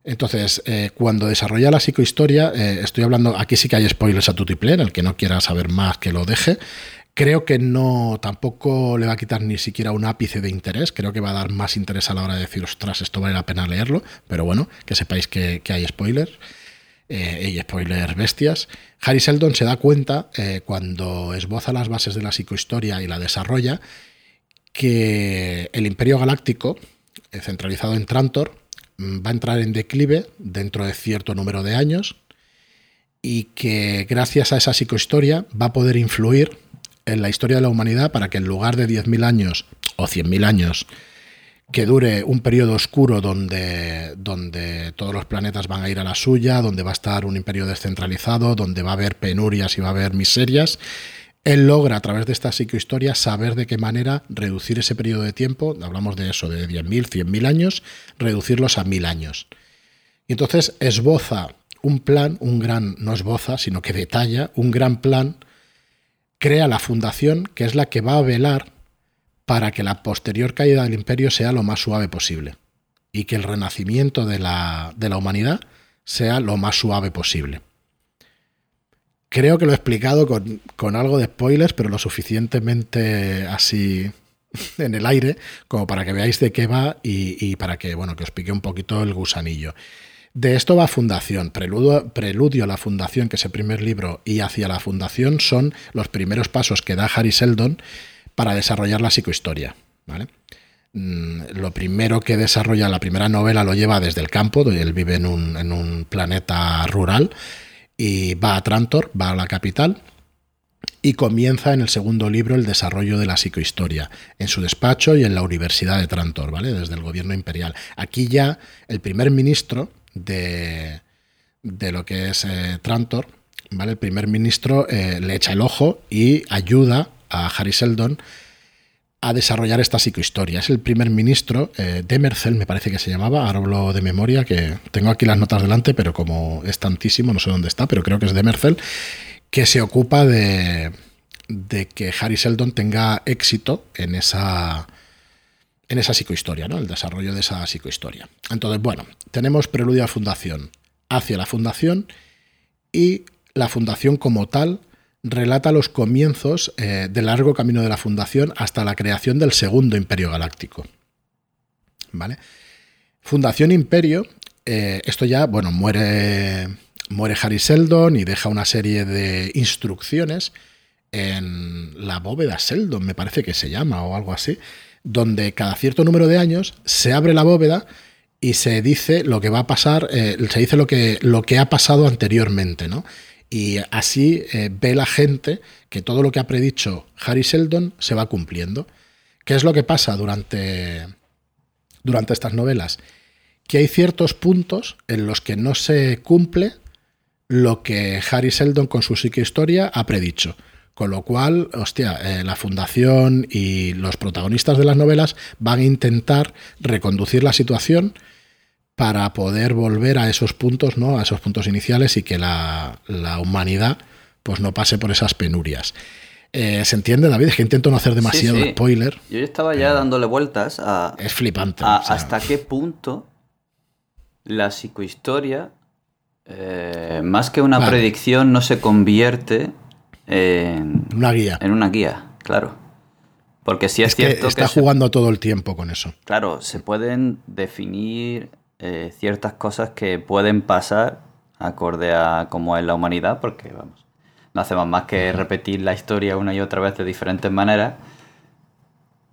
Entonces, eh, cuando desarrolla la psicohistoria, eh, estoy hablando, aquí sí que hay spoilers a Tutiplén, el que no quiera saber más que lo deje. Creo que no, tampoco le va a quitar ni siquiera un ápice de interés. Creo que va a dar más interés a la hora de decir, ostras, esto vale la pena leerlo. Pero bueno, que sepáis que, hay spoilers. Eh, y spoilers bestias. Harry Seldon se da cuenta, cuando esboza las bases de la psicohistoria y la desarrolla, que el Imperio Galáctico, centralizado en Trantor, Mm, va a entrar en declive dentro de cierto número de años y que gracias a esa psicohistoria va a poder influir en la historia de la humanidad para que en lugar de 10.000 años o 100.000 años que dure un periodo oscuro donde, donde todos los planetas van a ir a la suya, donde va a estar un imperio descentralizado, donde va a haber penurias y va a haber miserias, él logra a través de esta psicohistoria saber de qué manera reducir ese periodo de tiempo, hablamos de eso, de 10.000, 100.000 años, reducirlos a 1.000 años. Y entonces esboza un plan, un gran, no esboza, sino que detalla un gran plan, crea la fundación que es la que va a velar para que la posterior caída del imperio sea lo más suave posible y que el renacimiento de la, de la humanidad sea lo más suave posible. Creo que lo he explicado con, algo de spoilers, pero lo suficientemente así en el aire como para que veáis de qué va y, para que, bueno, que os pique un poquito el gusanillo. De esto va Fundación. Preludio, a la Fundación, que es el primer libro, y hacia la Fundación son los primeros pasos que da Harry Seldon para desarrollar la psicohistoria. ¿vale? Mm, lo primero que desarrolla, la primera novela lo lleva desde el campo, donde él vive en un, en un planeta rural y va a Trantor, va a la capital, y comienza en el segundo libro el desarrollo de la psicohistoria, en su despacho y en la Universidad de Trantor, ¿vale? Desde el gobierno imperial. Aquí ya el primer ministro de, de lo que es eh, Trantor, ¿vale? El primer ministro eh, le echa el ojo y ayuda a Harry Seldon a desarrollar esta psicohistoria. Es el primer ministro, eh, Demerzel me parece que se llamaba, ahora hablo de memoria, que tengo aquí las notas delante, pero como es tantísimo, no sé dónde está, pero creo que es Demerzel, que se ocupa de, de que Harry Seldon tenga éxito en esa, en esa psicohistoria, ¿no? el desarrollo de esa psicohistoria. Entonces, bueno, tenemos preludio a fundación hacia la fundación y la fundación como tal relata los comienzos eh, del largo camino de la fundación hasta la creación del segundo imperio galáctico. ¿Vale? Fundación Imperio, eh, esto ya, bueno, muere, muere Harry Seldon y deja una serie de instrucciones en la bóveda Seldon, me parece que se llama o algo así, donde cada cierto número de años se abre la bóveda y se dice lo que va a pasar, eh, se dice lo que, lo que ha pasado anteriormente, ¿no? Y así eh, ve la gente que todo lo que ha predicho Harry Sheldon se va cumpliendo. ¿Qué es lo que pasa durante, durante estas novelas? Que hay ciertos puntos en los que no se cumple lo que Harry Sheldon con su psicohistoria ha predicho. Con lo cual, hostia, eh, la fundación y los protagonistas de las novelas van a intentar reconducir la situación para poder volver a esos puntos, ¿no? A esos puntos iniciales y que la, humanidad pues no pase por esas penurias. Eh, ¿Se entiende, David? Es que intento no hacer demasiado spoiler. Yo estaba ya dándole vueltas a. Es flipante. hasta qué punto la psicohistoria, eh, más que una predicción, no se convierte en. Una guía. En una guía, claro. Porque si es, cierto que. Está jugando todo el tiempo con eso. Claro, se pueden definir eh, ciertas cosas que pueden pasar acorde a cómo es la humanidad, porque vamos, no hacemos más que repetir la historia una y otra vez de diferentes maneras.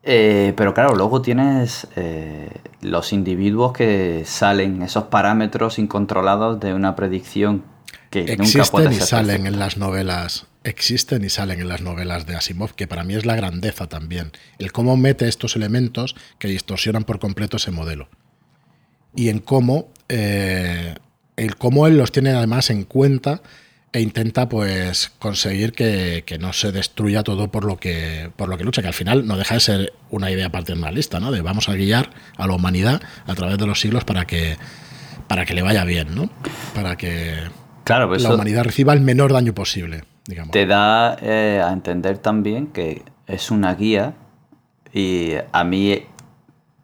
Eh, pero claro, luego tienes eh, los individuos que salen, esos parámetros incontrolados de una predicción que existen nunca puede y salen en las novelas. Existen y salen en las novelas de Asimov, que para mí es la grandeza también. El cómo mete estos elementos que distorsionan por completo ese modelo y en cómo, eh, el cómo él los tiene además en cuenta e intenta pues conseguir que, no se destruya todo por lo que por lo que lucha, que al final no deja de ser una idea paternalista, ¿no? De vamos a guiar a la humanidad a través de los siglos para que para que le vaya bien, ¿no? Para que claro, pues la humanidad reciba el menor daño posible, digamos. Te da eh, a entender también que es una guía y a mí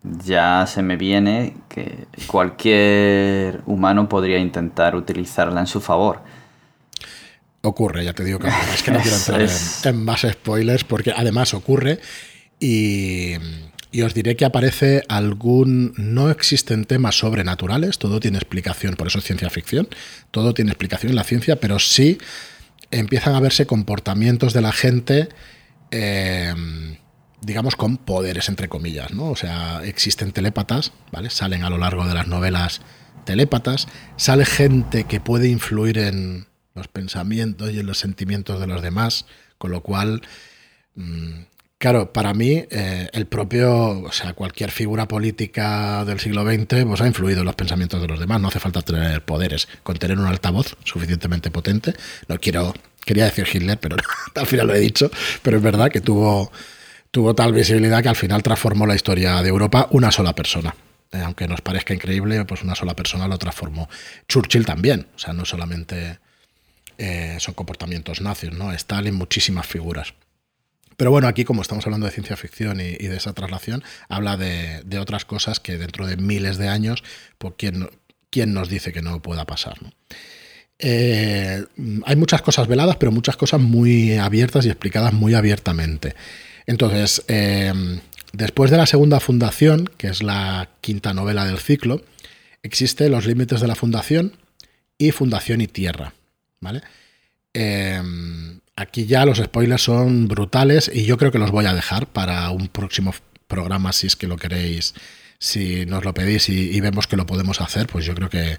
ya se me viene que cualquier humano podría intentar utilizarla en su favor. Ocurre, ya te digo que es que no quiero entrar en, más spoilers porque además ocurre y, y, os diré que aparece algún... No existen temas sobrenaturales, todo tiene explicación, por eso es ciencia ficción, todo tiene explicación en la ciencia, pero sí empiezan a verse comportamientos de la gente. Eh, digamos, con poderes, entre comillas, ¿no? O sea, existen telépatas, ¿vale? Salen a lo largo de las novelas telépatas, sale gente que puede influir en los pensamientos y en los sentimientos de los demás, con lo cual, mm, claro, para mí, eh, el propio, o sea, cualquier figura política del siglo XX, pues ha influido en los pensamientos de los demás, no hace falta tener poderes, con tener un altavoz suficientemente potente, no quiero, quería decir Hitler, pero al final lo he dicho, pero es verdad que tuvo tuvo tal visibilidad que al final transformó la historia de Europa una sola persona. Eh, aunque nos parezca increíble, pues una sola persona lo transformó. Churchill también, o sea, no solamente eh, son comportamientos nazios, ¿no? Stalin, muchísimas figuras. Pero bueno, aquí como estamos hablando de ciencia ficción y, de esa traslación, habla de, otras cosas que dentro de miles de años, pues ¿quién, quién nos dice que no pueda pasar? Eh, hay muchas cosas veladas, pero muchas cosas muy abiertas y explicadas muy abiertamente. Entonces, eh, después de la segunda fundación, que es la quinta novela del ciclo, existe Los límites de la fundación y Fundación y Tierra. ¿vale? Eh, aquí ya los spoilers son brutales y yo creo que los voy a dejar para un próximo programa si es que lo queréis, si nos lo pedís y, vemos que lo podemos hacer, pues yo creo que,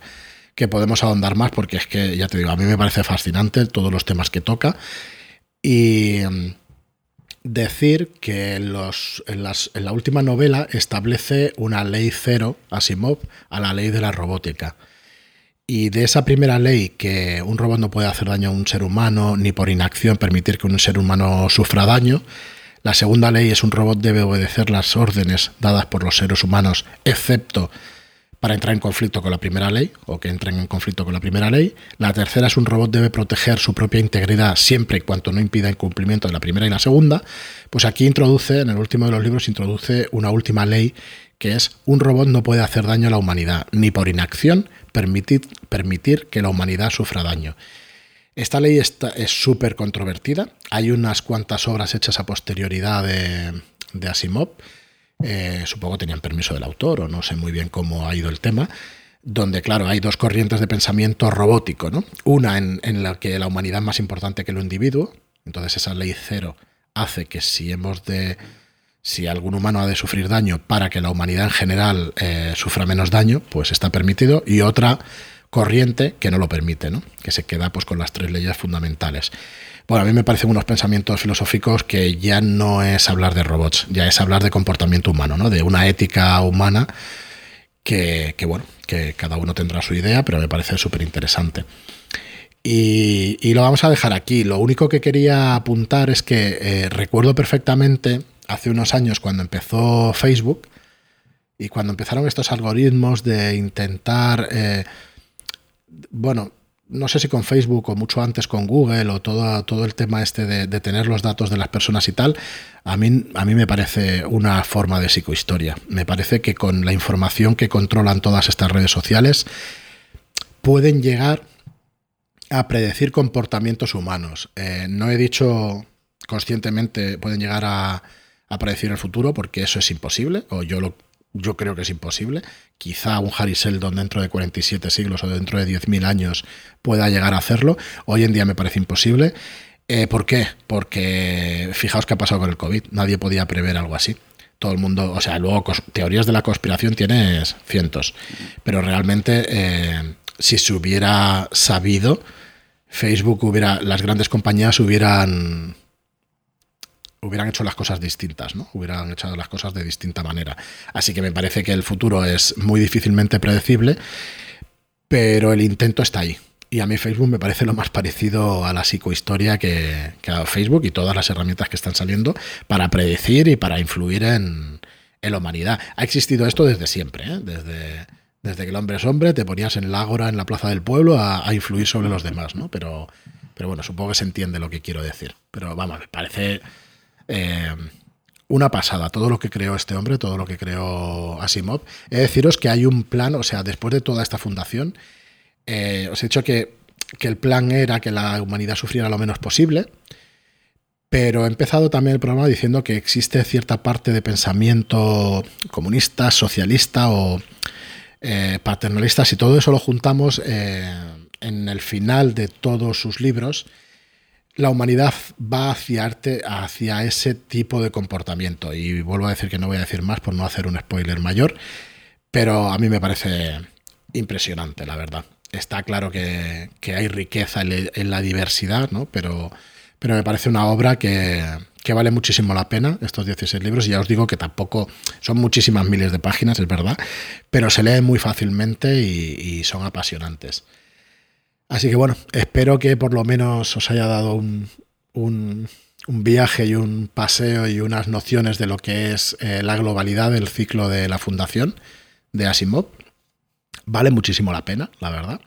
que podemos ahondar más porque es que, ya te digo, a mí me parece fascinante todos los temas que toca. Y, decir que en, los, en, la última novela establece una ley cero, Asimov, a la ley de la robótica. Y de esa primera ley, que un robot no puede hacer daño a un ser humano, ni por inacción permitir que un ser humano sufra daño, la segunda ley es un robot debe obedecer las órdenes dadas por los seres humanos, excepto para entrar en conflicto con la primera ley o que entren en conflicto con la primera ley. La tercera es un robot debe proteger su propia integridad siempre y cuando no impida el cumplimiento de la primera y la segunda. Pues aquí introduce, en el último de los libros, introduce una última ley que es un robot no puede hacer daño a la humanidad, ni por inacción permitir, permitir que la humanidad sufra daño. Esta ley está, es súper controvertida. Hay unas cuantas obras hechas a posterioridad de, de Asimov eh, supongo tenían permiso del autor o no sé muy bien cómo ha ido el tema, donde, claro, hay dos corrientes de pensamiento robótico, ¿no? Una en, la que la humanidad es más importante que el individuo, entonces esa ley cero hace que si hemos de... Si algún humano ha de sufrir daño para que la humanidad en general eh, sufra menos daño, pues está permitido. Y otra corriente que no lo permite, ¿no? que se queda pues, con las tres leyes fundamentales. Bueno, a mí me parecen unos pensamientos filosóficos que ya no es hablar de robots, ya es hablar de comportamiento humano, ¿no? de una ética humana que, bueno, que cada uno tendrá su idea, pero me parece súper interesante. Y, lo vamos a dejar aquí. Lo único que quería apuntar es que eh, recuerdo perfectamente hace unos años cuando empezó Facebook y cuando empezaron estos algoritmos de intentar, eh, bueno, no sé si con Facebook o mucho antes con Google o todo, todo el tema este de, tener los datos de las personas y tal, a mí, a mí me parece una forma de psicohistoria. Me parece que con la información que controlan todas estas redes sociales pueden llegar a predecir comportamientos humanos. Eh, no he dicho conscientemente pueden llegar a, a predecir el futuro porque eso es imposible, o yo lo yo creo que es imposible. Quizá un Harry Seldon dentro de 47 siglos o dentro de 10.000 años pueda llegar a hacerlo. Hoy en día me parece imposible. Eh, ¿Por qué? Porque fijaos qué ha pasado con el COVID. Nadie podía prever algo así. Todo el mundo, o sea, luego teorías de la conspiración tienes cientos. Pero realmente, eh, si se hubiera sabido, Facebook hubiera, las grandes compañías hubieran hubieran hecho las cosas distintas, ¿no? Hubieran hecho las cosas de distinta manera. Así que me parece que el futuro es muy difícilmente predecible, pero el intento está ahí. Y a mí Facebook me parece lo más parecido a la psicohistoria que, que dado Facebook y todas las herramientas que están saliendo para predecir y para influir en, la humanidad. Ha existido esto desde siempre, ¿eh? desde, desde que el hombre es hombre, te ponías en el ágora, en la plaza del pueblo, a, a, influir sobre los demás, ¿no? Pero, pero bueno, supongo que se entiende lo que quiero decir. Pero vamos, me parece eh, una pasada, todo lo que creó este hombre, todo lo que creó Asimov. He de deciros que hay un plan, o sea, después de toda esta fundación, eh, os he dicho que, el plan era que la humanidad sufriera lo menos posible, pero he empezado también el programa diciendo que existe cierta parte de pensamiento comunista, socialista o eh, paternalista. Si todo eso lo juntamos en el final de todos sus libros, la humanidad va hacia, arte, hacia ese tipo de comportamiento. Y vuelvo a decir que no voy a decir más por no hacer un spoiler mayor, pero a mí me parece impresionante, la verdad. Está claro que, hay riqueza en, la diversidad, ¿no? pero, pero me parece una obra que, vale muchísimo la pena, estos 16 libros, y ya os digo que tampoco son muchísimas miles de páginas, es verdad, pero se leen muy fácilmente y son apasionantes. Así que bueno, espero que por lo menos os haya dado un, viaje y un paseo y unas nociones de lo que es eh, la globalidad del ciclo de la fundación de Asimov. Vale muchísimo la pena, la verdad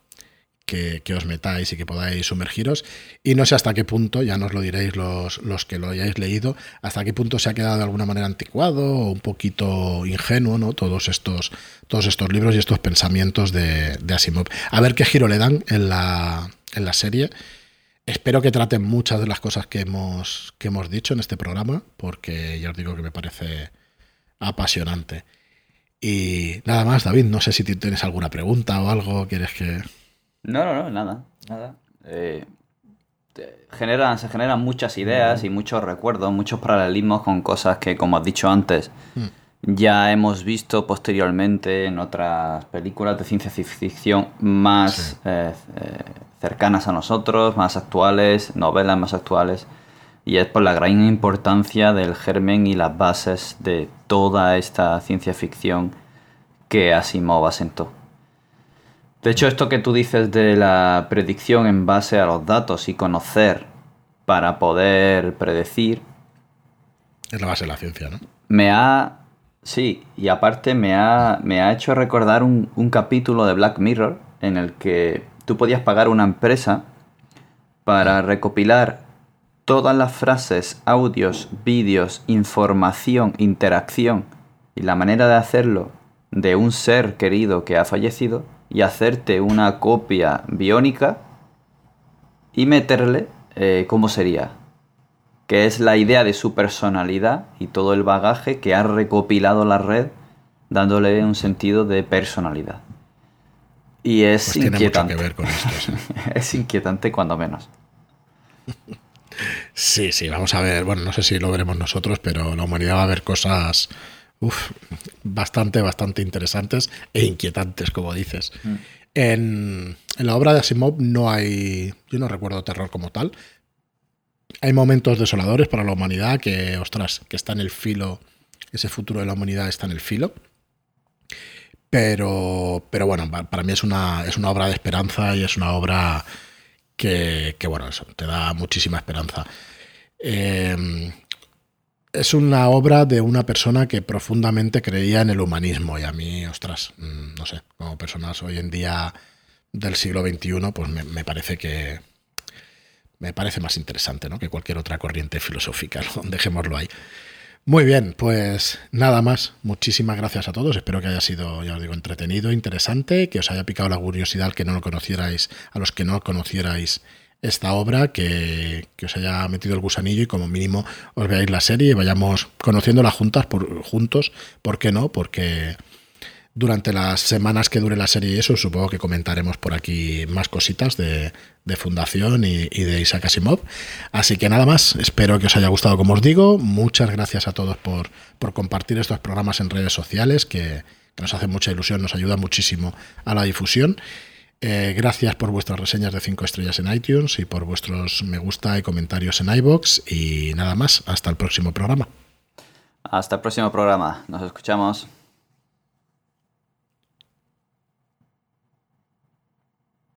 que, os metáis y que podáis sumergiros. Y no sé hasta qué punto, ya nos lo diréis los, los, que lo hayáis leído, hasta qué punto se ha quedado de alguna manera anticuado o un poquito ingenuo, ¿no? Todos estos, todos estos libros y estos pensamientos de, de Asimov. A ver qué giro le dan en la, en la serie. Espero que traten muchas de las cosas que hemos, que hemos dicho en este programa, porque ya os digo que me parece apasionante. Y nada más, David, no sé si tienes alguna pregunta o algo, quieres que... No, no, no, nada, nada. Eh, generan, se generan muchas ideas y muchos recuerdos, muchos paralelismos con cosas que, como has dicho antes, hmm. ya hemos visto posteriormente en otras películas de ciencia ficción más eh, eh, cercanas a nosotros, más actuales, novelas más actuales. Y es por la gran importancia del germen y las bases de toda esta ciencia ficción que Asimov asentó. De hecho, esto que tú dices de la predicción en base a los datos y conocer para poder predecir. Es la base de la ciencia, ¿no? Me ha. Sí, y aparte me ha, me ha hecho recordar un, un capítulo de Black Mirror en el que tú podías pagar una empresa para recopilar todas las frases, audios, vídeos, información, interacción y la manera de hacerlo de un ser querido que ha fallecido y hacerte una copia biónica y meterle eh, cómo sería. Que es la idea de su personalidad y todo el bagaje que ha recopilado la red dándole un sentido de personalidad. Y es pues inquietante. ver con esto, es inquietante cuando menos. Sí, sí, vamos a ver. Bueno, no sé si lo veremos nosotros, pero la humanidad va a ver cosas bastante, bastante interesantes e inquietantes, como dices. Mm. En, en la obra de Asimov no hay, yo no recuerdo terror como tal. Hay momentos desoladores para la humanidad que, ostras, que está en el filo, ese futuro de la humanidad está en el filo. Pero, pero bueno, para mí es una, es una obra de esperanza y es una obra que, bueno, eso, te da muchísima esperanza. Eh, es una obra de una persona que profundamente creía en el humanismo y a mí, ostras, mm, no sé, como personas hoy en día del siglo XXI, pues me, parece que me parece más interesante ¿no? que cualquier otra corriente filosófica, dejémoslo ahí. Muy bien, pues nada más. Muchísimas gracias a todos. Espero que haya sido, ya os digo, entretenido, interesante, que os haya picado la curiosidad que no lo conocierais, a los que no conocierais esta obra, que, os haya metido el gusanillo y como mínimo os veáis la serie y vayamos conociéndola juntas por, juntos. ¿Por qué no? Porque durante las semanas que dure la serie y eso, supongo que comentaremos por aquí más cositas de, Fundación y, de Isaac Asimov. Así que nada más, espero que os haya gustado como os digo. Muchas gracias a todos por, por compartir estos programas en redes sociales, que, nos hacen mucha ilusión, nos ayuda muchísimo a la difusión. Eh, gracias por vuestras reseñas de 5 estrellas en iTunes y por vuestros me gusta y comentarios en iBox. Y nada más, hasta el próximo programa. Hasta el próximo programa, nos escuchamos.